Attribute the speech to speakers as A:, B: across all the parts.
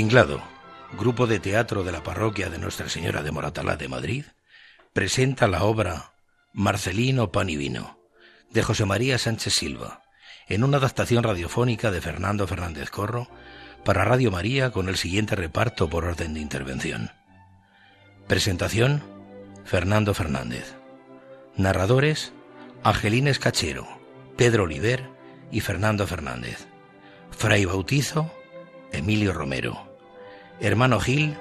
A: El Tinglado, grupo de teatro de la parroquia de Nuestra Señora de Moratalá de Madrid, presenta la obra Marcelino Pan y Vino, de José María Sánchez Silva, en una adaptación radiofónica de Fernando Fernández Corro para Radio María con el siguiente reparto por orden de intervención. Presentación, Fernando Fernández. Narradores, Angelines Cachero, Pedro Oliver y Fernando Fernández. Fray Bautizo, Emilio Romero. Hermano Gil,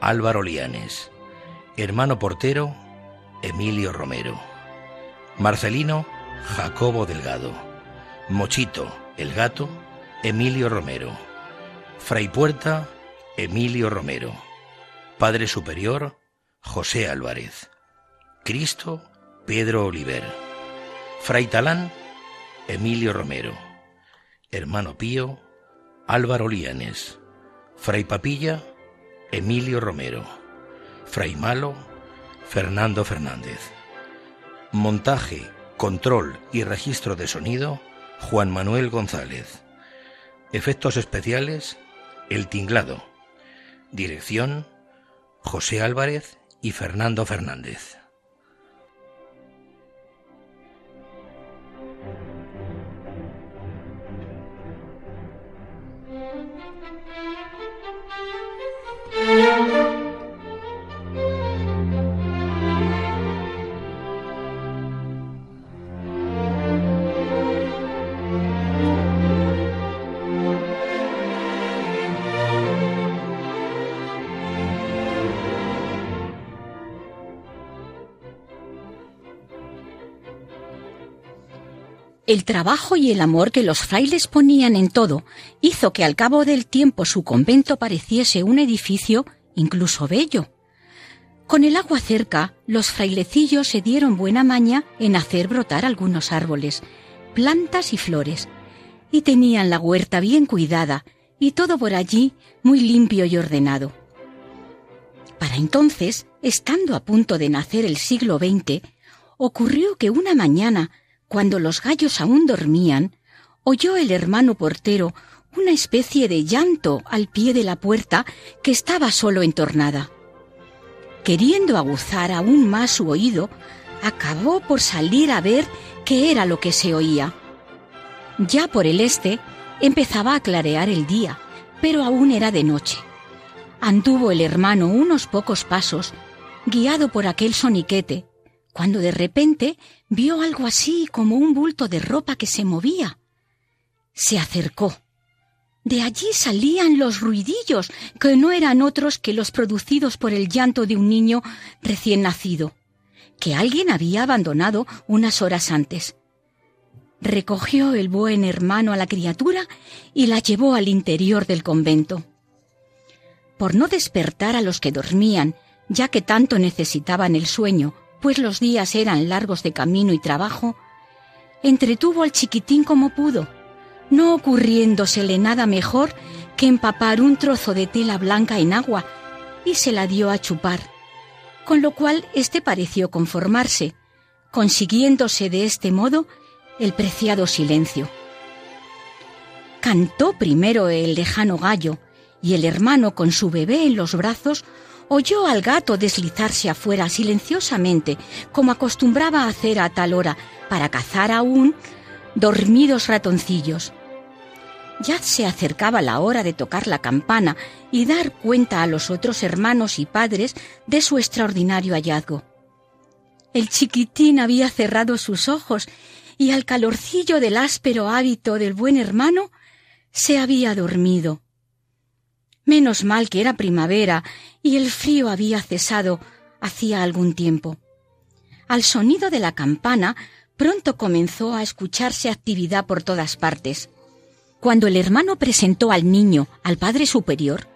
A: Álvaro Lianes. Hermano Portero, Emilio Romero. Marcelino, Jacobo Delgado. Mochito, el gato, Emilio Romero. Fray Puerta, Emilio Romero. Padre Superior, José Álvarez. Cristo, Pedro Oliver. Fray Talán, Emilio Romero. Hermano Pío, Álvaro Lianes. Fray Papilla, Emilio Romero. Fray Malo, Fernando Fernández. Montaje, control y registro de sonido, Juan Manuel González. Efectos especiales, El Tinglado. Dirección, José Álvarez y Fernando Fernández. Thank you.
B: El trabajo y el amor que los frailes ponían en todo hizo que al cabo del tiempo su convento pareciese un edificio incluso bello. Con el agua cerca, los frailecillos se dieron buena maña en hacer brotar algunos árboles, plantas y flores, y tenían la huerta bien cuidada y todo por allí muy limpio y ordenado. Para entonces, estando a punto de nacer el siglo XX, ocurrió que una mañana cuando los gallos aún dormían, oyó el hermano portero una especie de llanto al pie de la puerta que estaba solo entornada. Queriendo aguzar aún más su oído, acabó por salir a ver qué era lo que se oía. Ya por el este empezaba a clarear el día, pero aún era de noche. Anduvo el hermano unos pocos pasos, guiado por aquel soniquete, cuando de repente vio algo así como un bulto de ropa que se movía. Se acercó. De allí salían los ruidillos, que no eran otros que los producidos por el llanto de un niño recién nacido, que alguien había abandonado unas horas antes. Recogió el buen hermano a la criatura y la llevó al interior del convento. Por no despertar a los que dormían, ya que tanto necesitaban el sueño, pues los días eran largos de camino y trabajo, entretuvo al chiquitín como pudo, no ocurriéndosele nada mejor que empapar un trozo de tela blanca en agua y se la dio a chupar, con lo cual éste pareció conformarse, consiguiéndose de este modo el preciado silencio. Cantó primero el lejano gallo, y el hermano con su bebé en los brazos oyó al gato deslizarse afuera silenciosamente, como acostumbraba a hacer a tal hora, para cazar aún dormidos ratoncillos. Ya se acercaba la hora de tocar la campana y dar cuenta a los otros hermanos y padres de su extraordinario hallazgo. El chiquitín había cerrado sus ojos y al calorcillo del áspero hábito del buen hermano se había dormido. Menos mal que era primavera y el frío había cesado hacía algún tiempo. Al sonido de la campana pronto comenzó a escucharse actividad por todas partes. Cuando el hermano presentó al niño al Padre Superior,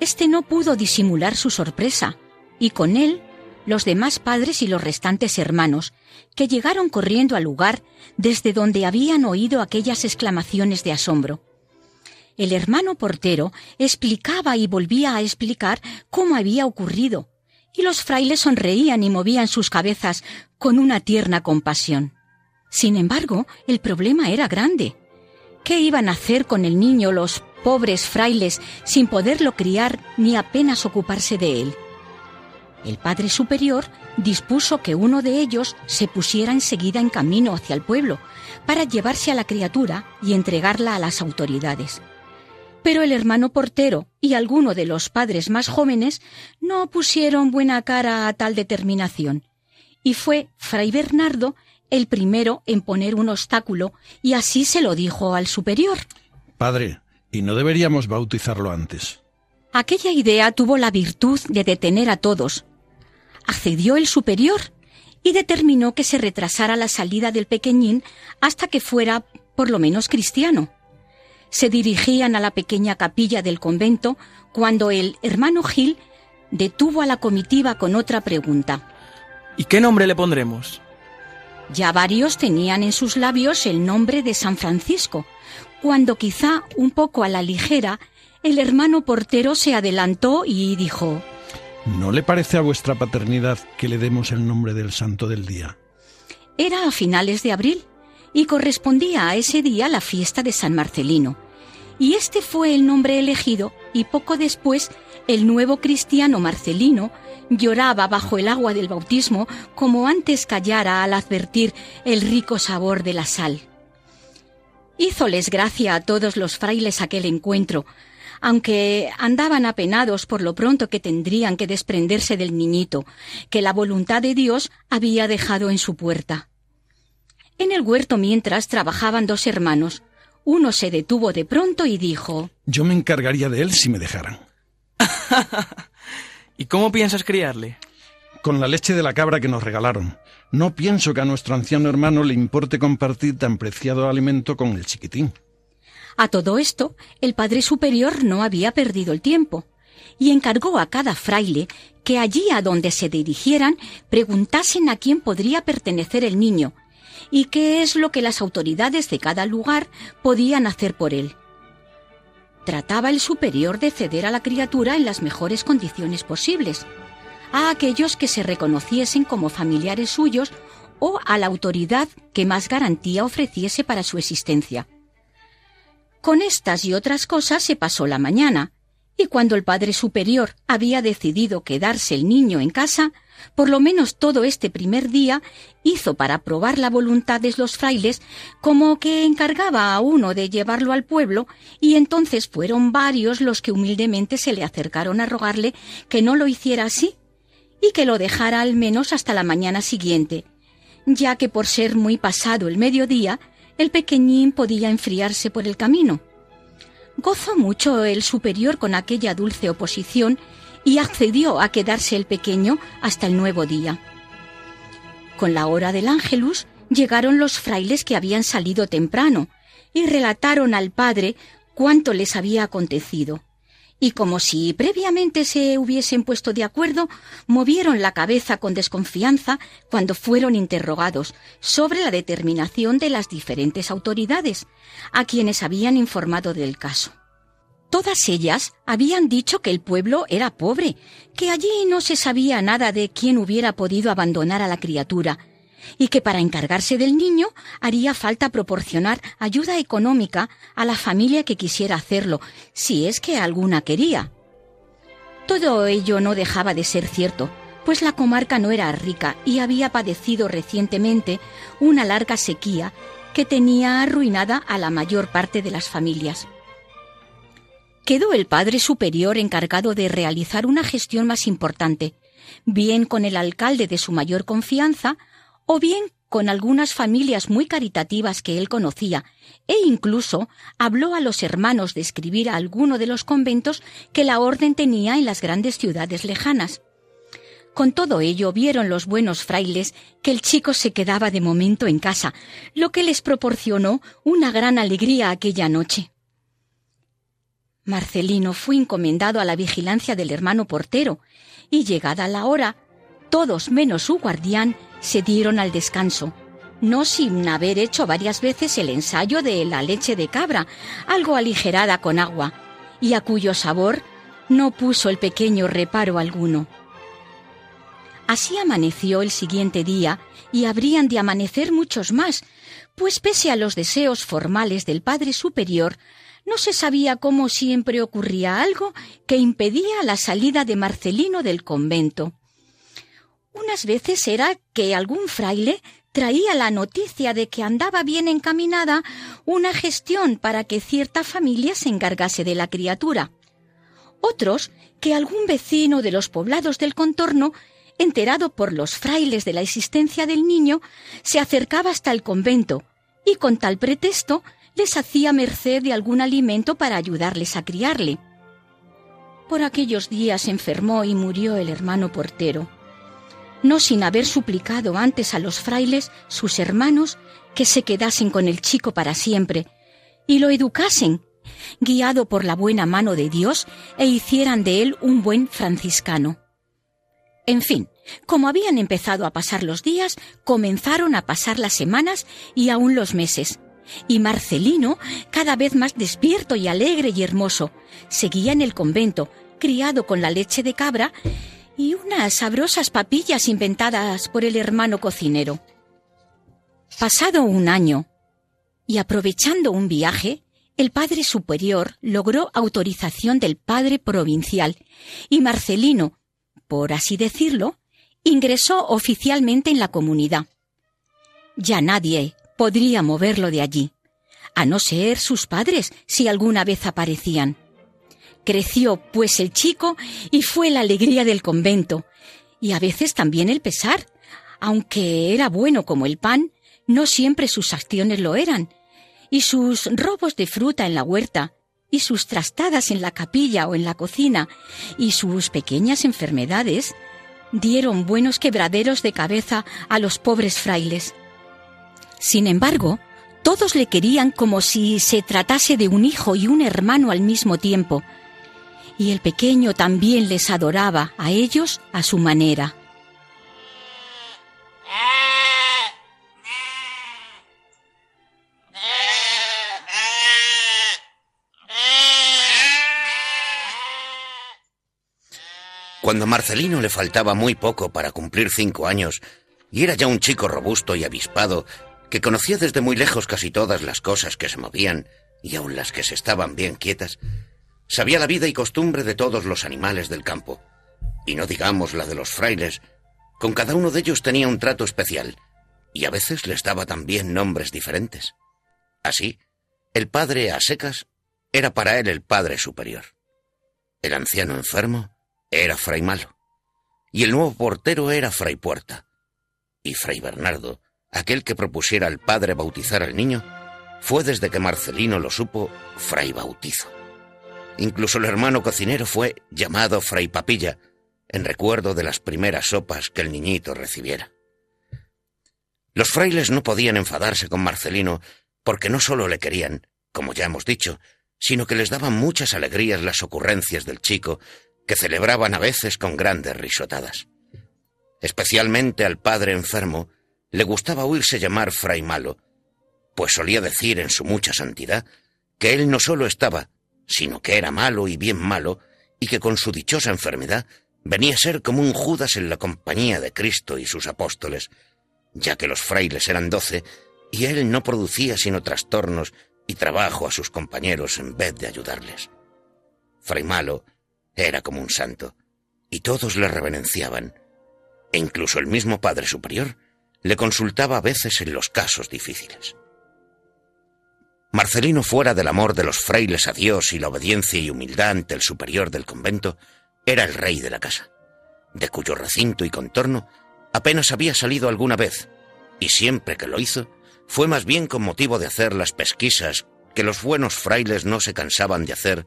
B: éste no pudo disimular su sorpresa, y con él los demás padres y los restantes hermanos, que llegaron corriendo al lugar desde donde habían oído aquellas exclamaciones de asombro. El hermano portero explicaba y volvía a explicar cómo había ocurrido, y los frailes sonreían y movían sus cabezas con una tierna compasión. Sin embargo, el problema era grande. ¿Qué iban a hacer con el niño los pobres frailes sin poderlo criar ni apenas ocuparse de él. El Padre Superior dispuso que uno de ellos se pusiera enseguida en camino hacia el pueblo para llevarse a la criatura y entregarla a las autoridades. Pero el hermano portero y alguno de los padres más jóvenes no pusieron buena cara a tal determinación, y fue Fray Bernardo el primero en poner un obstáculo, y así se lo dijo al superior.
C: Padre, ¿y no deberíamos bautizarlo antes?
B: Aquella idea tuvo la virtud de detener a todos, accedió el superior y determinó que se retrasara la salida del pequeñín hasta que fuera por lo menos cristiano. Se dirigían a la pequeña capilla del convento cuando el hermano Gil detuvo a la comitiva con otra pregunta.
D: ¿Y qué nombre le pondremos?
B: Ya varios tenían en sus labios el nombre de San Francisco, cuando quizá un poco a la ligera, el hermano portero se adelantó y dijo
C: ¿No le parece a vuestra paternidad que le demos el nombre del santo del día?
B: Era a finales de abril y correspondía a ese día la fiesta de San Marcelino. Y este fue el nombre elegido y poco después el nuevo cristiano Marcelino lloraba bajo el agua del bautismo como antes callara al advertir el rico sabor de la sal. Hízoles gracia a todos los frailes aquel encuentro, aunque andaban apenados por lo pronto que tendrían que desprenderse del niñito, que la voluntad de Dios había dejado en su puerta. En el huerto mientras trabajaban dos hermanos. Uno se detuvo de pronto y dijo
C: Yo me encargaría de él si me dejaran.
D: ¿Y cómo piensas criarle?
C: Con la leche de la cabra que nos regalaron. No pienso que a nuestro anciano hermano le importe compartir tan preciado alimento con el chiquitín.
B: A todo esto, el Padre Superior no había perdido el tiempo y encargó a cada fraile que allí a donde se dirigieran preguntasen a quién podría pertenecer el niño y qué es lo que las autoridades de cada lugar podían hacer por él. Trataba el superior de ceder a la criatura en las mejores condiciones posibles, a aquellos que se reconociesen como familiares suyos o a la autoridad que más garantía ofreciese para su existencia. Con estas y otras cosas se pasó la mañana, y cuando el Padre Superior había decidido quedarse el niño en casa, por lo menos todo este primer día hizo para probar la voluntad de los frailes como que encargaba a uno de llevarlo al pueblo, y entonces fueron varios los que humildemente se le acercaron a rogarle que no lo hiciera así, y que lo dejara al menos hasta la mañana siguiente, ya que por ser muy pasado el mediodía, el pequeñín podía enfriarse por el camino. Gozó mucho el superior con aquella dulce oposición y accedió a quedarse el pequeño hasta el nuevo día. Con la hora del ángelus llegaron los frailes que habían salido temprano y relataron al padre cuánto les había acontecido y como si previamente se hubiesen puesto de acuerdo, movieron la cabeza con desconfianza cuando fueron interrogados sobre la determinación de las diferentes autoridades, a quienes habían informado del caso. Todas ellas habían dicho que el pueblo era pobre, que allí no se sabía nada de quién hubiera podido abandonar a la criatura, y que para encargarse del niño haría falta proporcionar ayuda económica a la familia que quisiera hacerlo, si es que alguna quería. Todo ello no dejaba de ser cierto, pues la comarca no era rica y había padecido recientemente una larga sequía que tenía arruinada a la mayor parte de las familias. Quedó el Padre Superior encargado de realizar una gestión más importante, bien con el alcalde de su mayor confianza o bien con algunas familias muy caritativas que él conocía, e incluso habló a los hermanos de escribir a alguno de los conventos que la orden tenía en las grandes ciudades lejanas. Con todo ello vieron los buenos frailes que el chico se quedaba de momento en casa, lo que les proporcionó una gran alegría aquella noche. Marcelino fue encomendado a la vigilancia del hermano portero, y llegada la hora, todos menos su guardián se dieron al descanso, no sin haber hecho varias veces el ensayo de la leche de cabra, algo aligerada con agua, y a cuyo sabor no puso el pequeño reparo alguno. Así amaneció el siguiente día, y habrían de amanecer muchos más, pues pese a los deseos formales del Padre Superior, no se sabía cómo siempre ocurría algo que impedía la salida de Marcelino del convento. Unas veces era que algún fraile traía la noticia de que andaba bien encaminada una gestión para que cierta familia se encargase de la criatura. Otros que algún vecino de los poblados del contorno, enterado por los frailes de la existencia del niño, se acercaba hasta el convento y con tal pretexto les hacía merced de algún alimento para ayudarles a criarle. Por aquellos días enfermó y murió el hermano portero, no sin haber suplicado antes a los frailes, sus hermanos, que se quedasen con el chico para siempre y lo educasen, guiado por la buena mano de Dios, e hicieran de él un buen franciscano. En fin, como habían empezado a pasar los días, comenzaron a pasar las semanas y aún los meses, y Marcelino, cada vez más despierto y alegre y hermoso, seguía en el convento, criado con la leche de cabra y unas sabrosas papillas inventadas por el hermano cocinero. Pasado un año, y aprovechando un viaje, el padre superior logró autorización del padre provincial y Marcelino, por así decirlo, ingresó oficialmente en la comunidad. Ya nadie podría moverlo de allí, a no ser sus padres si alguna vez aparecían. Creció, pues, el chico y fue la alegría del convento, y a veces también el pesar. Aunque era bueno como el pan, no siempre sus acciones lo eran, y sus robos de fruta en la huerta, y sus trastadas en la capilla o en la cocina, y sus pequeñas enfermedades, dieron buenos quebraderos de cabeza a los pobres frailes. Sin embargo, todos le querían como si se tratase de un hijo y un hermano al mismo tiempo, y el pequeño también les adoraba a ellos a su manera.
E: Cuando a Marcelino le faltaba muy poco para cumplir cinco años, y era ya un chico robusto y avispado, que conocía desde muy lejos casi todas las cosas que se movían, y aun las que se estaban bien quietas, sabía la vida y costumbre de todos los animales del campo, y no digamos la de los frailes, con cada uno de ellos tenía un trato especial, y a veces les daba también nombres diferentes. Así, el padre a secas era para él el padre superior. El anciano enfermo era Fray Malo, y el nuevo portero era Fray Puerta, y Fray Bernardo, aquel que propusiera al padre bautizar al niño, fue desde que Marcelino lo supo Fray Bautizo. Incluso el hermano cocinero fue llamado Fray Papilla, en recuerdo de las primeras sopas que el niñito recibiera. Los frailes no podían enfadarse con Marcelino porque no solo le querían, como ya hemos dicho, sino que les daban muchas alegrías las ocurrencias del chico que celebraban a veces con grandes risotadas. Especialmente al padre enfermo le gustaba oírse llamar fray malo, pues solía decir en su mucha santidad que él no solo estaba, sino que era malo y bien malo, y que con su dichosa enfermedad venía a ser como un Judas en la compañía de Cristo y sus apóstoles, ya que los frailes eran doce y él no producía sino trastornos y trabajo a sus compañeros en vez de ayudarles. Fray Malo era como un santo, y todos le reverenciaban, e incluso el mismo Padre Superior le consultaba a veces en los casos difíciles. Marcelino, fuera del amor de los frailes a Dios y la obediencia y humildad ante el superior del convento, era el rey de la casa, de cuyo recinto y contorno apenas había salido alguna vez, y siempre que lo hizo, fue más bien con motivo de hacer las pesquisas que los buenos frailes no se cansaban de hacer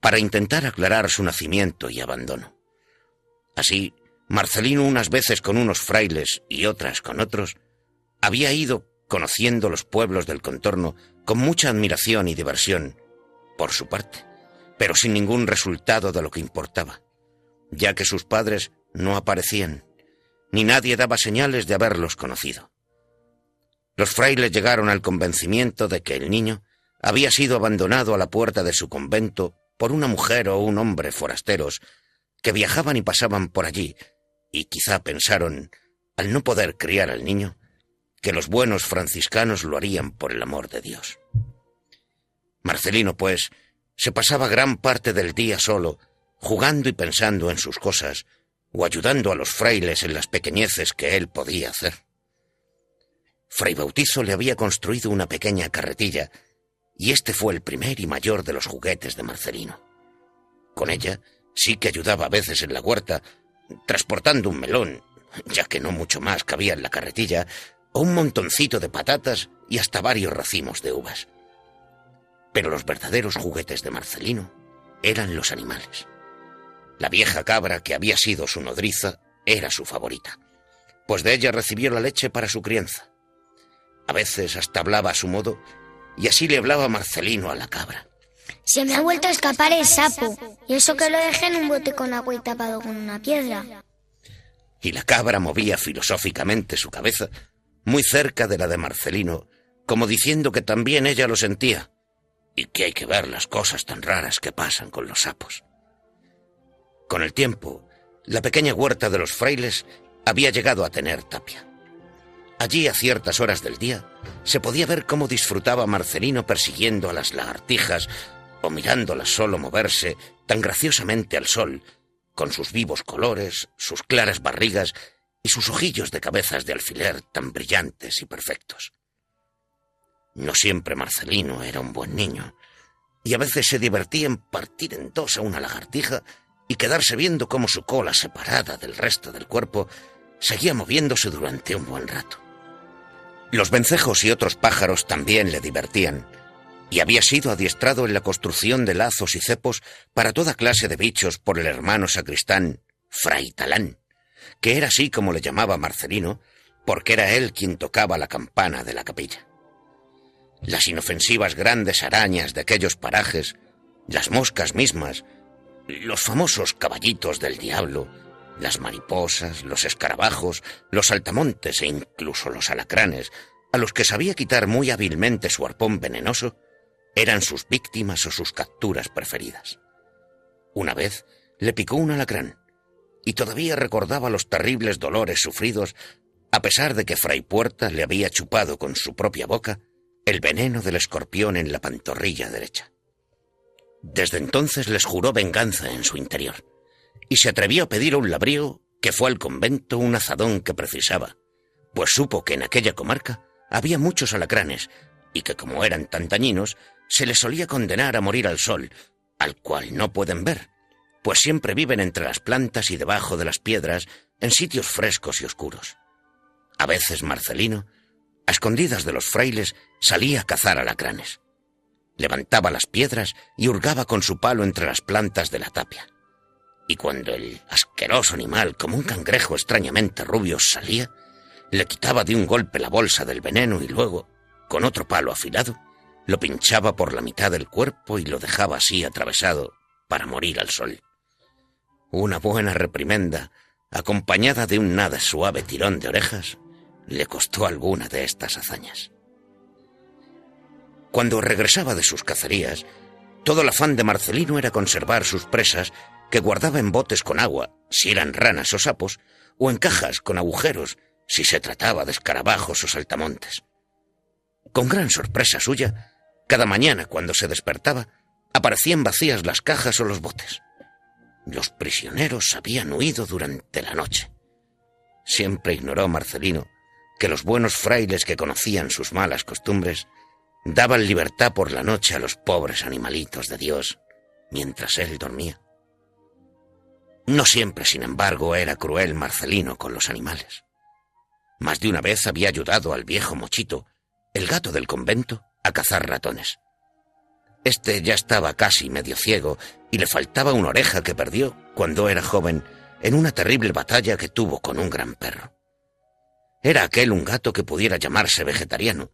E: para intentar aclarar su nacimiento y abandono. Así, Marcelino unas veces con unos frailes y otras con otros, había ido conociendo los pueblos del contorno con mucha admiración y diversión, por su parte, pero sin ningún resultado de lo que importaba, ya que sus padres no aparecían, ni nadie daba señales de haberlos conocido. Los frailes llegaron al convencimiento de que el niño había sido abandonado a la puerta de su convento por una mujer o un hombre forasteros que viajaban y pasaban por allí, y quizá pensaron, al no poder criar al niño, que los buenos franciscanos lo harían por el amor de Dios. Marcelino, pues, se pasaba gran parte del día solo, jugando y pensando en sus cosas, o ayudando a los frailes en las pequeñeces que él podía hacer. Fray Bautizo le había construido una pequeña carretilla, y este fue el primer y mayor de los juguetes de Marcelino. Con ella sí que ayudaba a veces en la huerta, transportando un melón, ya que no mucho más cabía en la carretilla, o un montoncito de patatas y hasta varios racimos de uvas. Pero los verdaderos juguetes de Marcelino eran los animales. La vieja cabra que había sido su nodriza era su favorita, pues de ella recibió la leche para su crianza. A veces hasta hablaba a su modo, y así le hablaba Marcelino a la cabra.
F: Se me ha vuelto a escapar el sapo, y eso que lo dejé en un bote con agua y tapado con una piedra.
E: Y la cabra movía filosóficamente su cabeza, muy cerca de la de Marcelino, como diciendo que también ella lo sentía, y que hay que ver las cosas tan raras que pasan con los sapos. Con el tiempo, la pequeña huerta de los frailes había llegado a tener tapia. Allí, a ciertas horas del día, se podía ver cómo disfrutaba Marcelino persiguiendo a las lagartijas o mirándolas solo moverse tan graciosamente al sol, con sus vivos colores, sus claras barrigas y sus ojillos de cabezas de alfiler tan brillantes y perfectos. No siempre Marcelino era un buen niño, y a veces se divertía en partir en dos a una lagartija y quedarse viendo cómo su cola separada del resto del cuerpo seguía moviéndose durante un buen rato. Los vencejos y otros pájaros también le divertían, y había sido adiestrado en la construcción de lazos y cepos para toda clase de bichos por el hermano sacristán Fray Talán, que era así como le llamaba Marcelino, porque era él quien tocaba la campana de la capilla. Las inofensivas grandes arañas de aquellos parajes, las moscas mismas, los famosos caballitos del diablo, las mariposas, los escarabajos, los saltamontes e incluso los alacranes, a los que sabía quitar muy hábilmente su arpón venenoso, eran sus víctimas o sus capturas preferidas. Una vez le picó un alacrán, y todavía recordaba los terribles dolores sufridos, a pesar de que Fray Puerta le había chupado con su propia boca el veneno del escorpión en la pantorrilla derecha. Desde entonces les juró venganza en su interior y se atrevió a pedir a un labrío que fue al convento un azadón que precisaba, pues supo que en aquella comarca había muchos alacranes y que como eran tan dañinos, se les solía condenar a morir al sol, al cual no pueden ver, pues siempre viven entre las plantas y debajo de las piedras en sitios frescos y oscuros. A veces Marcelino, a escondidas de los frailes, salía a cazar alacranes. Levantaba las piedras y hurgaba con su palo entre las plantas de la tapia y cuando el asqueroso animal, como un cangrejo extrañamente rubio, salía, le quitaba de un golpe la bolsa del veneno y luego, con otro palo afilado, lo pinchaba por la mitad del cuerpo y lo dejaba así atravesado para morir al sol. Una buena reprimenda, acompañada de un nada suave tirón de orejas, le costó alguna de estas hazañas. Cuando regresaba de sus cacerías, todo el afán de Marcelino era conservar sus presas que guardaba en botes con agua, si eran ranas o sapos, o en cajas con agujeros, si se trataba de escarabajos o saltamontes. Con gran sorpresa suya, cada mañana cuando se despertaba, aparecían vacías las cajas o los botes. Los prisioneros habían huido durante la noche. Siempre ignoró Marcelino que los buenos frailes que conocían sus malas costumbres daban libertad por la noche a los pobres animalitos de Dios mientras él dormía. No siempre, sin embargo, era cruel Marcelino con los animales. Más de una vez había ayudado al viejo Mochito, el gato del convento, a cazar ratones. Este ya estaba casi medio ciego y le faltaba una oreja que perdió cuando era joven en una terrible batalla que tuvo con un gran perro. Era aquel un gato que pudiera llamarse vegetariano,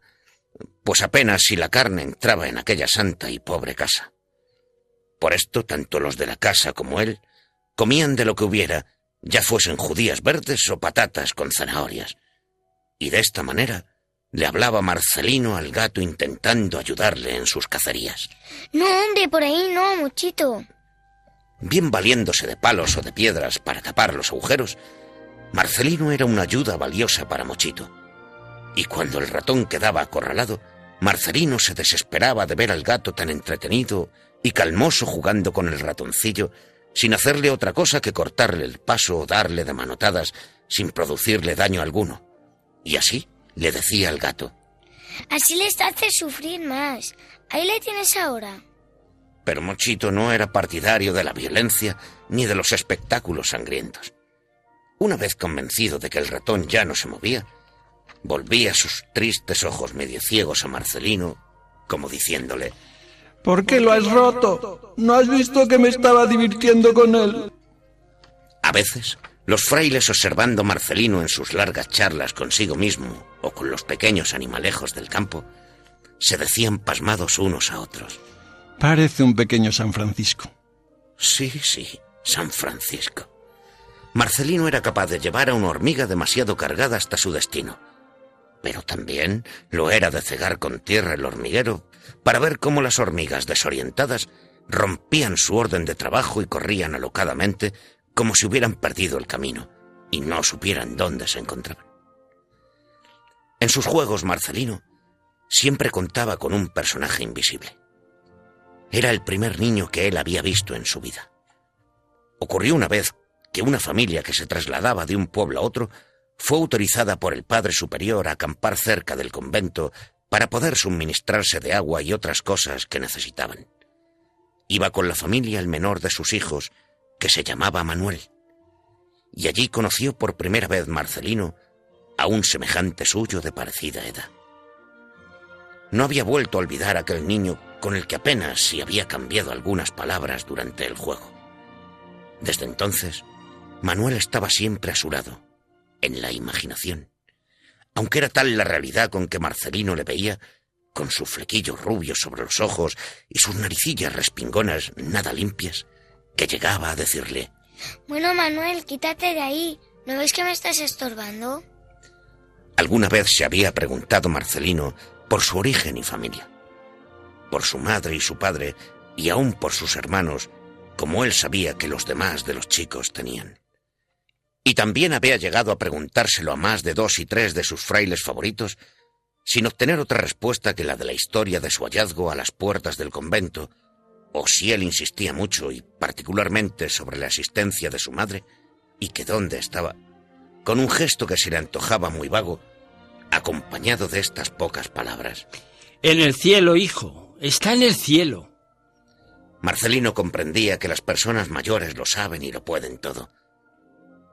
E: pues apenas si la carne entraba en aquella santa y pobre casa. Por esto, tanto los de la casa como él comían de lo que hubiera, ya fuesen judías verdes o patatas con zanahorias. Y de esta manera le hablaba Marcelino al gato intentando ayudarle en sus cacerías.
F: No, hombre, por ahí no, muchito.
E: Bien valiéndose de palos o de piedras para tapar los agujeros, Marcelino era una ayuda valiosa para Mochito. Y cuando el ratón quedaba acorralado, Marcelino se desesperaba de ver al gato tan entretenido y calmoso jugando con el ratoncillo, sin hacerle otra cosa que cortarle el paso o darle de manotadas sin producirle daño alguno. Y así le decía al gato.
F: Así le hace sufrir más. Ahí le tienes ahora.
E: Pero Mochito no era partidario de la violencia ni de los espectáculos sangrientos. Una vez convencido de que el ratón ya no se movía, volvía sus tristes ojos medio ciegos a Marcelino, como diciéndole
C: ¿Por qué lo has roto? ¿No has visto que me estaba divirtiendo con él?
E: A veces, los frailes observando a Marcelino en sus largas charlas consigo mismo o con los pequeños animalejos del campo, se decían pasmados unos a otros.
C: Parece un pequeño San Francisco.
E: Sí, sí, San Francisco. Marcelino era capaz de llevar a una hormiga demasiado cargada hasta su destino. Pero también lo era de cegar con tierra el hormiguero para ver cómo las hormigas desorientadas rompían su orden de trabajo y corrían alocadamente como si hubieran perdido el camino y no supieran dónde se encontraban. En sus juegos, Marcelino siempre contaba con un personaje invisible. Era el primer niño que él había visto en su vida. Ocurrió una vez que una familia que se trasladaba de un pueblo a otro fue autorizada por el Padre Superior a acampar cerca del convento para poder suministrarse de agua y otras cosas que necesitaban. Iba con la familia el menor de sus hijos, que se llamaba Manuel. Y allí conoció por primera vez Marcelino a un semejante suyo de parecida edad. No había vuelto a olvidar aquel niño con el que apenas si había cambiado algunas palabras durante el juego. Desde entonces, Manuel estaba siempre a su lado, en la imaginación. Aunque era tal la realidad con que Marcelino le veía, con su flequillo rubio sobre los ojos y sus naricillas respingonas nada limpias, que llegaba a decirle
F: Bueno, Manuel, quítate de ahí. ¿No ves que me estás estorbando?
E: Alguna vez se había preguntado Marcelino por su origen y familia, por su madre y su padre, y aún por sus hermanos, como él sabía que los demás de los chicos tenían. Y también había llegado a preguntárselo a más de dos y tres de sus frailes favoritos, sin obtener otra respuesta que la de la historia de su hallazgo a las puertas del convento, o si él insistía mucho y particularmente sobre la existencia de su madre, y que dónde estaba, con un gesto que se le antojaba muy vago, acompañado de estas pocas palabras.
G: En el cielo, hijo, está en el cielo.
E: Marcelino comprendía que las personas mayores lo saben y lo pueden todo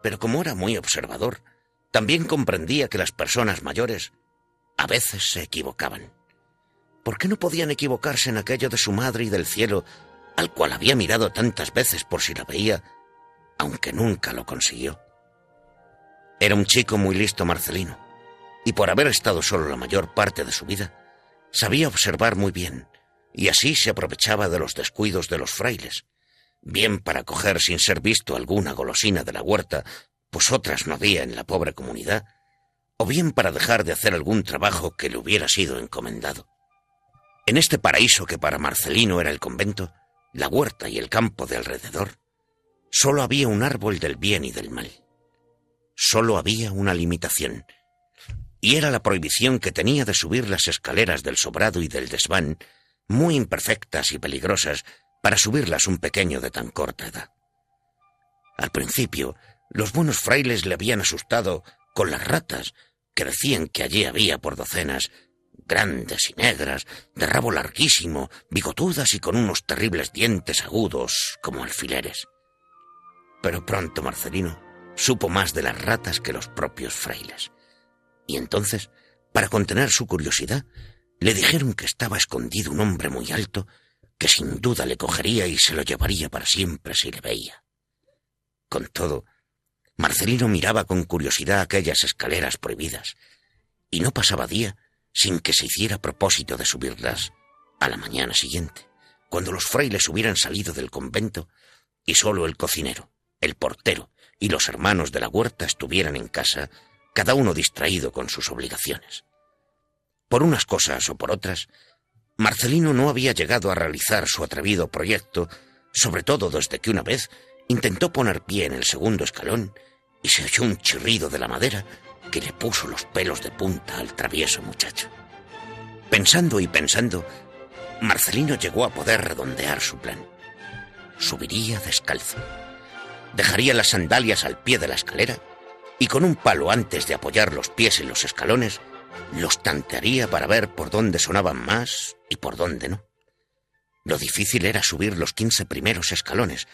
E: pero como era muy observador, también comprendía que las personas mayores a veces se equivocaban. ¿Por qué no podían equivocarse en aquello de su madre y del cielo, al cual había mirado tantas veces por si la veía, aunque nunca lo consiguió? Era un chico muy listo Marcelino, y por haber estado solo la mayor parte de su vida, sabía observar muy bien, y así se aprovechaba de los descuidos de los frailes, bien para coger sin ser visto alguna golosina de la huerta, pues otras no había en la pobre comunidad, o bien para dejar de hacer algún trabajo que le hubiera sido encomendado. En este paraíso que para Marcelino era el convento, la huerta y el campo de alrededor, sólo había un árbol del bien y del mal. Sólo había una limitación, y era la prohibición que tenía de subir las escaleras del sobrado y del desván, muy imperfectas y peligrosas, para subirlas un pequeño de tan corta edad. Al principio, los buenos frailes le habían asustado con las ratas, que decían que allí había por docenas, grandes y negras, de rabo larguísimo, bigotudas y con unos terribles dientes agudos como alfileres. Pero pronto Marcelino supo más de las ratas que los propios frailes. Y entonces, para contener su curiosidad, le dijeron que estaba escondido un hombre muy alto que sin duda le cogería y se lo llevaría para siempre si le veía. Con todo, Marcelino miraba con curiosidad aquellas escaleras prohibidas, y no pasaba día sin que se hiciera propósito de subirlas a la mañana siguiente, cuando los frailes hubieran salido del convento y solo el cocinero, el portero y los hermanos de la huerta estuvieran en casa, cada uno distraído con sus obligaciones. Por unas cosas o por otras, Marcelino no había llegado a realizar su atrevido proyecto, sobre todo desde que una vez intentó poner pie en el segundo escalón y se oyó un chirrido de la madera que le puso los pelos de punta al travieso muchacho. Pensando y pensando, Marcelino llegó a poder redondear su plan. Subiría descalzo. Dejaría las sandalias al pie de la escalera y con un palo antes de apoyar los pies en los escalones, los tantearía para ver por dónde sonaban más y por dónde no. Lo difícil era subir los quince primeros escalones,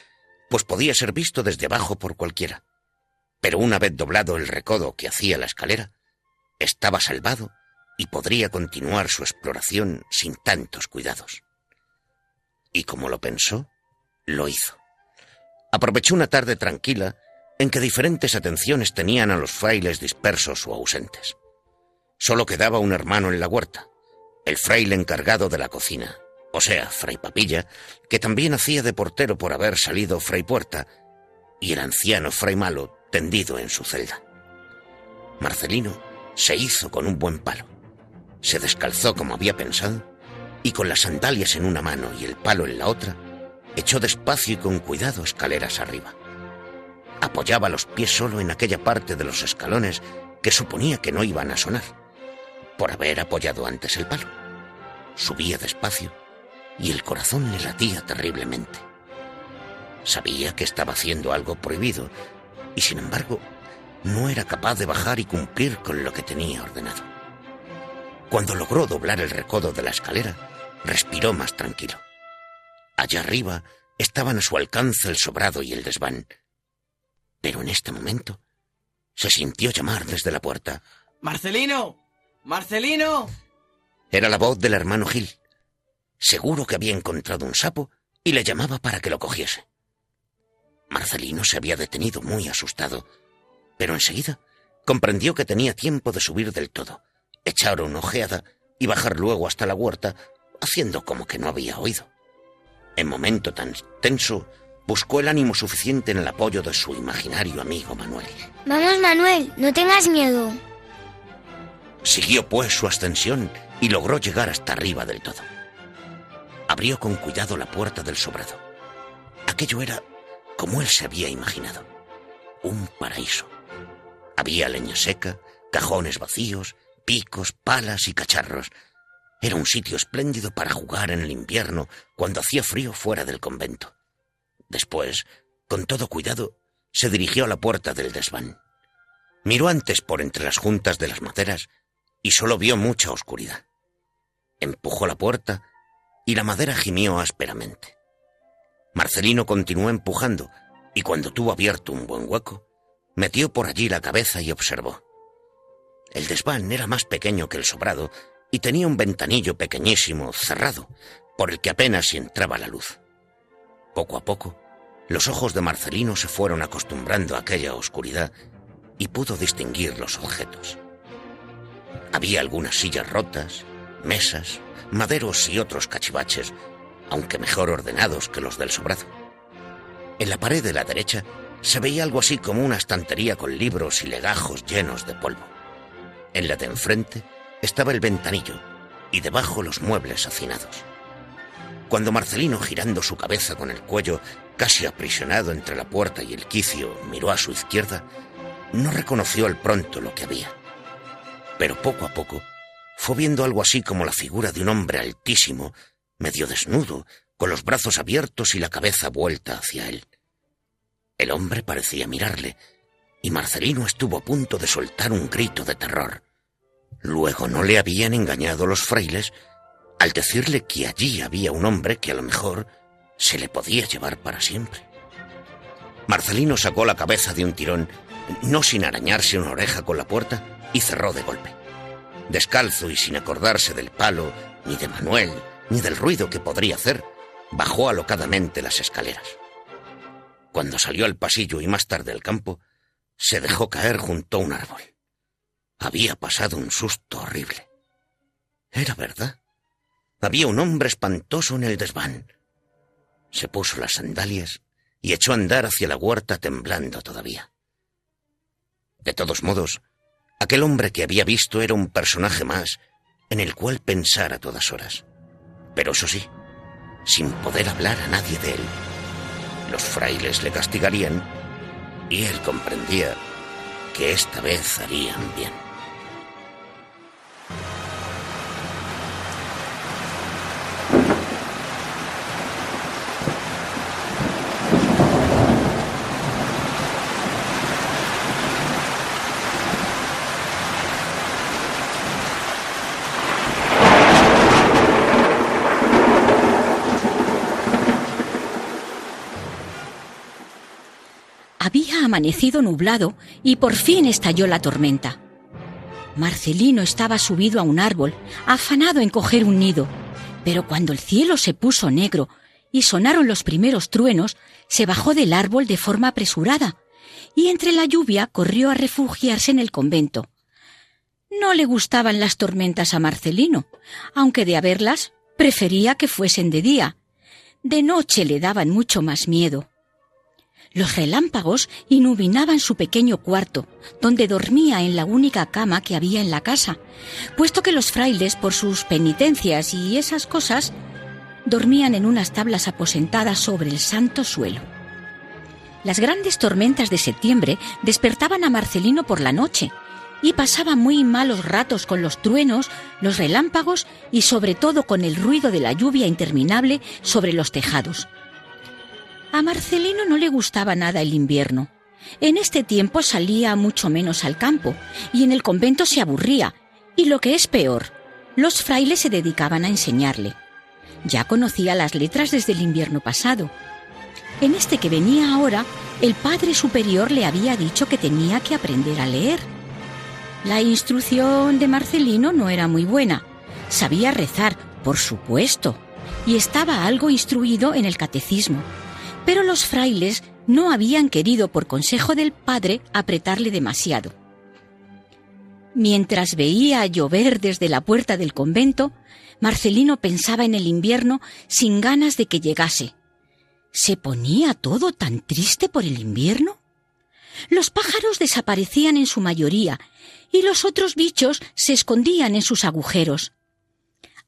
E: pues podía ser visto desde abajo por cualquiera. Pero una vez doblado el recodo que hacía la escalera, estaba salvado y podría continuar su exploración sin tantos cuidados. Y como lo pensó, lo hizo. Aprovechó una tarde tranquila en que diferentes atenciones tenían a los frailes dispersos o ausentes. Solo quedaba un hermano en la huerta, el fraile encargado de la cocina, o sea, Fray Papilla, que también hacía de portero por haber salido Fray Puerta, y el anciano Fray Malo tendido en su celda. Marcelino se hizo con un buen palo. Se descalzó como había pensado, y con las sandalias en una mano y el palo en la otra, echó despacio y con cuidado escaleras arriba. Apoyaba los pies solo en aquella parte de los escalones que suponía que no iban a sonar, por haber apoyado antes el palo. Subía despacio y el corazón le latía terriblemente. Sabía que estaba haciendo algo prohibido y sin embargo no era capaz de bajar y cumplir con lo que tenía ordenado. Cuando logró doblar el recodo de la escalera, respiró más tranquilo. Allá arriba estaban a su alcance el sobrado y el desván. Pero en este momento se sintió llamar desde la puerta.
D: ¡Marcelino! ¡Marcelino!
E: Era la voz del hermano Gil. Seguro que había encontrado un sapo y le llamaba para que lo cogiese. Marcelino se había detenido muy asustado, pero enseguida comprendió que tenía tiempo de subir del todo, echar una ojeada y bajar luego hasta la huerta, haciendo como que no había oído. En momento tan tenso, buscó el ánimo suficiente en el apoyo de su imaginario amigo Manuel.
F: Vamos, Manuel, no tengas miedo.
E: Siguió pues su ascensión y logró llegar hasta arriba del todo. Abrió con cuidado la puerta del sobrado. Aquello era como él se había imaginado. Un paraíso. Había leña seca, cajones vacíos, picos, palas y cacharros. Era un sitio espléndido para jugar en el invierno cuando hacía frío fuera del convento. Después, con todo cuidado, se dirigió a la puerta del desván. Miró antes por entre las juntas de las maderas y solo vio mucha oscuridad. Empujó la puerta y la madera gimió ásperamente. Marcelino continuó empujando y cuando tuvo abierto un buen hueco, metió por allí la cabeza y observó. El desván era más pequeño que el sobrado y tenía un ventanillo pequeñísimo cerrado, por el que apenas entraba la luz. Poco a poco, los ojos de Marcelino se fueron acostumbrando a aquella oscuridad y pudo distinguir los objetos. Había algunas sillas rotas, mesas, maderos y otros cachivaches, aunque mejor ordenados que los del sobrado. En la pared de la derecha se veía algo así como una estantería con libros y legajos llenos de polvo. En la de enfrente estaba el ventanillo y debajo los muebles hacinados. Cuando Marcelino, girando su cabeza con el cuello casi aprisionado entre la puerta y el quicio, miró a su izquierda, no reconoció al pronto lo que había. Pero poco a poco fue viendo algo así como la figura de un hombre altísimo, medio desnudo, con los brazos abiertos y la cabeza vuelta hacia él. El hombre parecía mirarle, y Marcelino estuvo a punto de soltar un grito de terror. Luego no le habían engañado los frailes al decirle que allí había un hombre que a lo mejor se le podía llevar para siempre. Marcelino sacó la cabeza de un tirón, no sin arañarse una oreja con la puerta, y cerró de golpe descalzo y sin acordarse del palo, ni de Manuel, ni del ruido que podría hacer, bajó alocadamente las escaleras. Cuando salió al pasillo y más tarde al campo, se dejó caer junto a un árbol. Había pasado un susto horrible. Era verdad. Había un hombre espantoso en el desván. Se puso las sandalias y echó a andar hacia la huerta temblando todavía. De todos modos, Aquel hombre que había visto era un personaje más en el cual pensar a todas horas. Pero eso sí, sin poder hablar a nadie de él. Los frailes le castigarían y él comprendía que esta vez harían bien.
B: Amanecido nublado y por fin estalló la tormenta. Marcelino estaba subido a un árbol, afanado en coger un nido, pero cuando el cielo se puso negro y sonaron los primeros truenos, se bajó del árbol de forma apresurada y entre la lluvia corrió a refugiarse en el convento. No le gustaban las tormentas a Marcelino, aunque de haberlas prefería que fuesen de día. De noche le daban mucho más miedo. Los relámpagos iluminaban su pequeño cuarto, donde dormía en la única cama que había en la casa, puesto que los frailes, por sus penitencias y esas cosas, dormían en unas tablas aposentadas sobre el santo suelo. Las grandes tormentas de septiembre despertaban a Marcelino por la noche y pasaba muy malos ratos con los truenos, los relámpagos y sobre todo con el ruido de la lluvia interminable sobre los tejados. A Marcelino no le gustaba nada el invierno. En este tiempo salía mucho menos al campo y en el convento se aburría y lo que es peor, los frailes se dedicaban a enseñarle. Ya conocía las letras desde el invierno pasado en este que venía ahora, el Padre Superior le había dicho que tenía que aprender a leer. La instrucción de Marcelino no era muy buena. Sabía rezar, por supuesto, y estaba algo instruido en el catecismo. Pero los frailes no habían querido, por consejo del Padre, apretarle demasiado. Mientras veía llover desde la puerta del convento, Marcelino pensaba en el invierno sin ganas de que llegase ¿Se ponía todo tan triste por el invierno? Los pájaros desaparecían en su mayoría y los otros bichos se escondían en sus agujeros.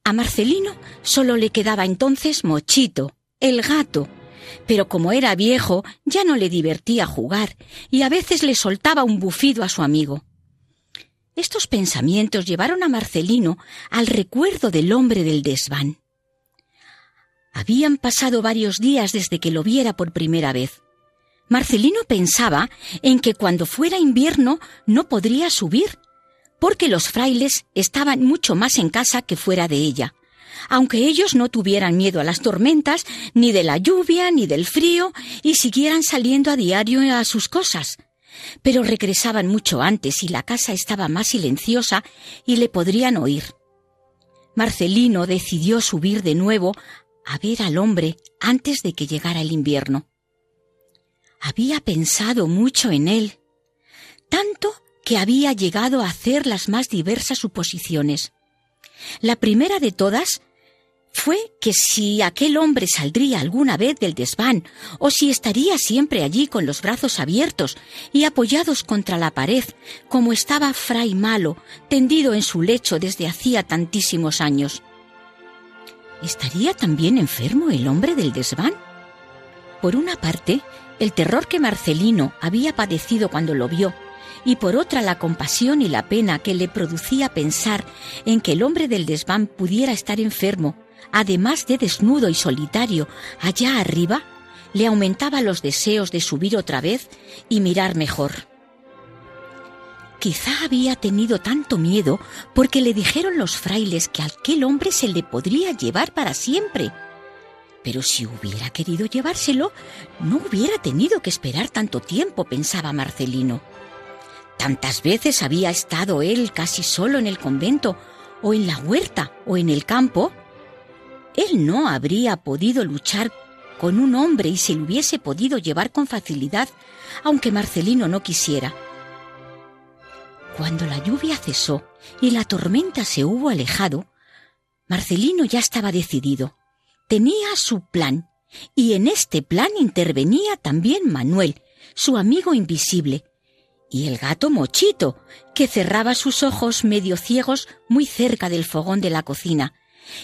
B: A Marcelino solo le quedaba entonces Mochito, el gato, pero como era viejo ya no le divertía jugar y a veces le soltaba un bufido a su amigo. Estos pensamientos llevaron a Marcelino al recuerdo del hombre del desván. Habían pasado varios días desde que lo viera por primera vez. Marcelino pensaba en que cuando fuera invierno no podría subir, porque los frailes estaban mucho más en casa que fuera de ella, aunque ellos no tuvieran miedo a las tormentas, ni de la lluvia, ni del frío, y siguieran saliendo a diario a sus cosas. Pero regresaban mucho antes y la casa estaba más silenciosa y le podrían oír. Marcelino decidió subir de nuevo a ver al hombre antes de que llegara el invierno. Había pensado mucho en él, tanto que había llegado a hacer las más diversas suposiciones. La primera de todas fue que si aquel hombre saldría alguna vez del desván, o si estaría siempre allí con los brazos abiertos y apoyados contra la pared, como estaba Fray Malo, tendido en su lecho desde hacía tantísimos años. ¿Estaría también enfermo el hombre del desván? Por una parte, el terror que Marcelino había padecido cuando lo vio, y por otra la compasión y la pena que le producía pensar en que el hombre del desván pudiera estar enfermo, además de desnudo y solitario, allá arriba, le aumentaba los deseos de subir otra vez y mirar mejor. Quizá había tenido tanto miedo porque le dijeron los frailes que aquel hombre se le podría llevar para siempre. Pero si hubiera querido llevárselo, no hubiera tenido que esperar tanto tiempo, pensaba Marcelino. Tantas veces había estado él casi solo en el convento, o en la huerta, o en el campo. Él no habría podido luchar con un hombre y se lo hubiese podido llevar con facilidad, aunque Marcelino no quisiera. Cuando la lluvia cesó y la tormenta se hubo alejado, Marcelino ya estaba decidido. Tenía su plan, y en este plan intervenía también Manuel, su amigo invisible, y el gato Mochito, que cerraba sus ojos medio ciegos muy cerca del fogón de la cocina,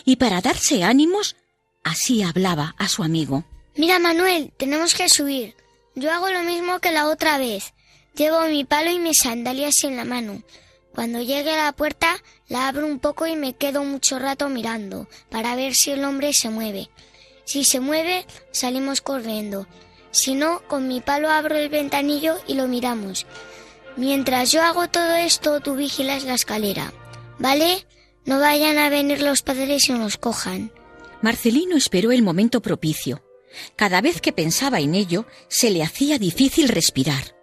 B: y para darse ánimos, así hablaba a su amigo.
F: Mira, Manuel, tenemos que subir. Yo hago lo mismo que la otra vez. Llevo mi palo y mis sandalias en la mano. Cuando llegue a la puerta, la abro un poco y me quedo mucho rato mirando para ver si el hombre se mueve. Si se mueve, salimos corriendo. Si no, con mi palo abro el ventanillo y lo miramos. Mientras yo hago todo esto, tú vigilas la escalera. ¿Vale? No vayan a venir los padres y nos cojan.
B: Marcelino esperó el momento propicio. Cada vez que pensaba en ello, se le hacía difícil respirar.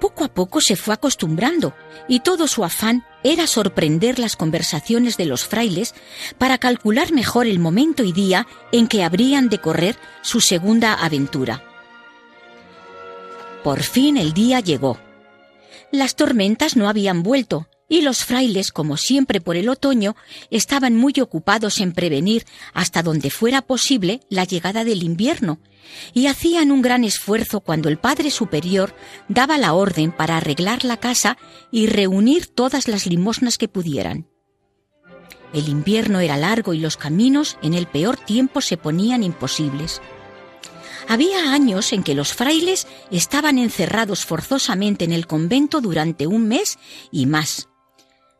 B: Poco a poco se fue acostumbrando y todo su afán era sorprender las conversaciones de los frailes para calcular mejor el momento y día en que habrían de correr su segunda aventura. Por fin el día llegó. Las tormentas no habían vuelto y los frailes, como siempre por el otoño, estaban muy ocupados en prevenir hasta donde fuera posible la llegada del invierno, y hacían un gran esfuerzo cuando el Padre Superior daba la orden para arreglar la casa y reunir todas las limosnas que pudieran. El invierno era largo y los caminos en el peor tiempo se ponían imposibles. Había años en que los frailes estaban encerrados forzosamente en el convento durante un mes y más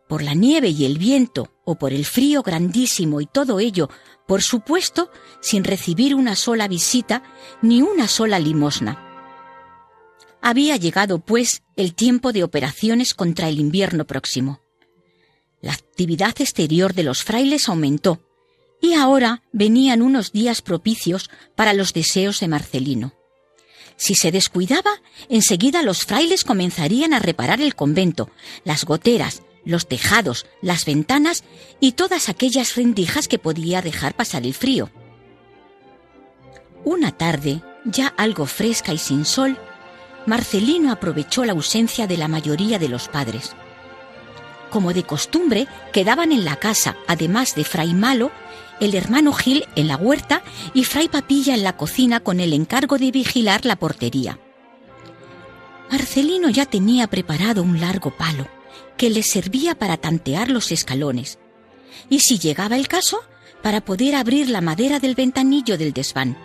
B: por la nieve y el viento o por el frío grandísimo y todo ello, por supuesto, sin recibir una sola visita ni una sola limosna. Había llegado, pues, el tiempo de operaciones contra el invierno próximo. La actividad exterior de los frailes aumentó, y ahora venían unos días propicios para los deseos de Marcelino. Si se descuidaba, enseguida los frailes comenzarían a reparar el convento, las goteras, los tejados, las ventanas y todas aquellas rendijas que podía dejar pasar el frío. Una tarde, ya algo fresca y sin sol, Marcelino aprovechó la ausencia de la mayoría de los padres. Como de costumbre, quedaban en la casa, además de Fray Malo, el hermano Gil en la huerta y Fray Papilla en la cocina con el encargo de vigilar la portería. Marcelino ya tenía preparado un largo palo que le servía para tantear los escalones, y si llegaba el caso, para poder abrir la madera del ventanillo del desván.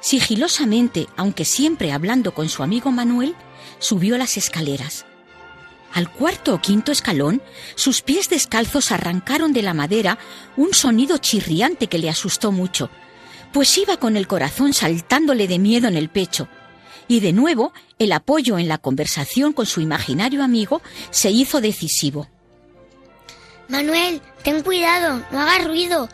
B: Sigilosamente, aunque siempre hablando con su amigo Manuel, subió las escaleras. Al cuarto o quinto escalón, sus pies descalzos arrancaron de la madera un sonido chirriante que le asustó mucho, pues iba con el corazón saltándole de miedo en el pecho, y de nuevo el apoyo en la conversación con su imaginario amigo se hizo decisivo.
F: Manuel, ten cuidado, no hagas ruido.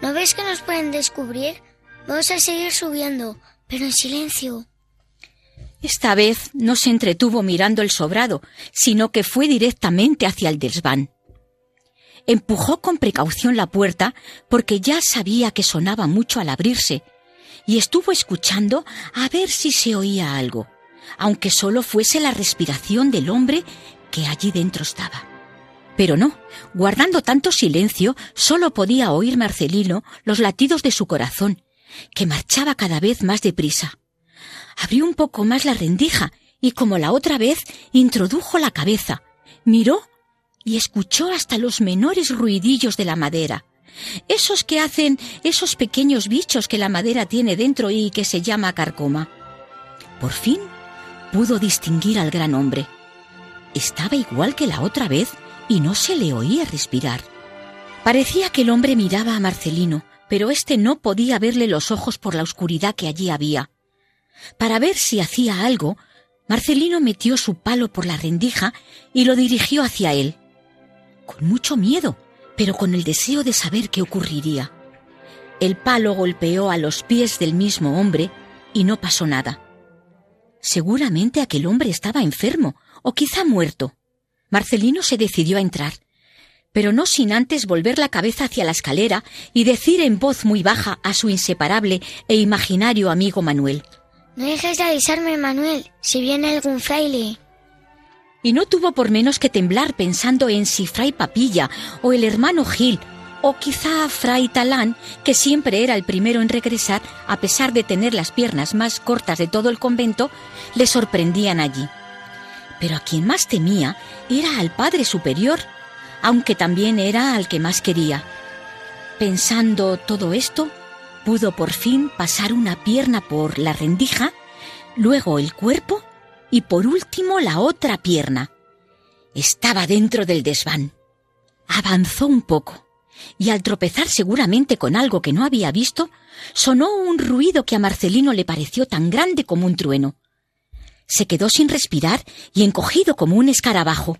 F: ¿No ves que nos pueden descubrir? Vamos a seguir subiendo, pero en silencio.
B: Esta vez no se entretuvo mirando el sobrado, sino que fue directamente hacia el desván. Empujó con precaución la puerta porque ya sabía que sonaba mucho al abrirse, y estuvo escuchando a ver si se oía algo, aunque solo fuese la respiración del hombre que allí dentro estaba. Pero no, guardando tanto silencio, solo podía oír Marcelino los latidos de su corazón, que marchaba cada vez más deprisa. Abrió un poco más la rendija y como la otra vez introdujo la cabeza, miró y escuchó hasta los menores ruidillos de la madera. Esos que hacen esos pequeños bichos que la madera tiene dentro y que se llama carcoma. Por fin pudo distinguir al gran hombre. Estaba igual que la otra vez y no se le oía respirar. Parecía que el hombre miraba a Marcelino, pero éste no podía verle los ojos por la oscuridad que allí había. Para ver si hacía algo, Marcelino metió su palo por la rendija y lo dirigió hacia él. Con mucho miedo, pero con el deseo de saber qué ocurriría. El palo golpeó a los pies del mismo hombre y no pasó nada. Seguramente aquel hombre estaba enfermo o quizá muerto. Marcelino se decidió a entrar, pero no sin antes volver la cabeza hacia la escalera y decir en voz muy baja a su inseparable e imaginario amigo Manuel.
F: No dejes de avisarme, Manuel, si viene algún fraile
B: y no tuvo por menos que temblar pensando en si Fray Papilla o el hermano Gil o quizá Fray Talán, que siempre era el primero en regresar a pesar de tener las piernas más cortas de todo el convento, le sorprendían allí. Pero a quien más temía era al Padre Superior, aunque también era al que más quería. Pensando todo esto, pudo por fin pasar una pierna por la rendija, luego el cuerpo y por último la otra pierna. Estaba dentro del desván. Avanzó un poco y al tropezar seguramente con algo que no había visto, sonó un ruido que a Marcelino le pareció tan grande como un trueno. Se quedó sin respirar y encogido como un escarabajo.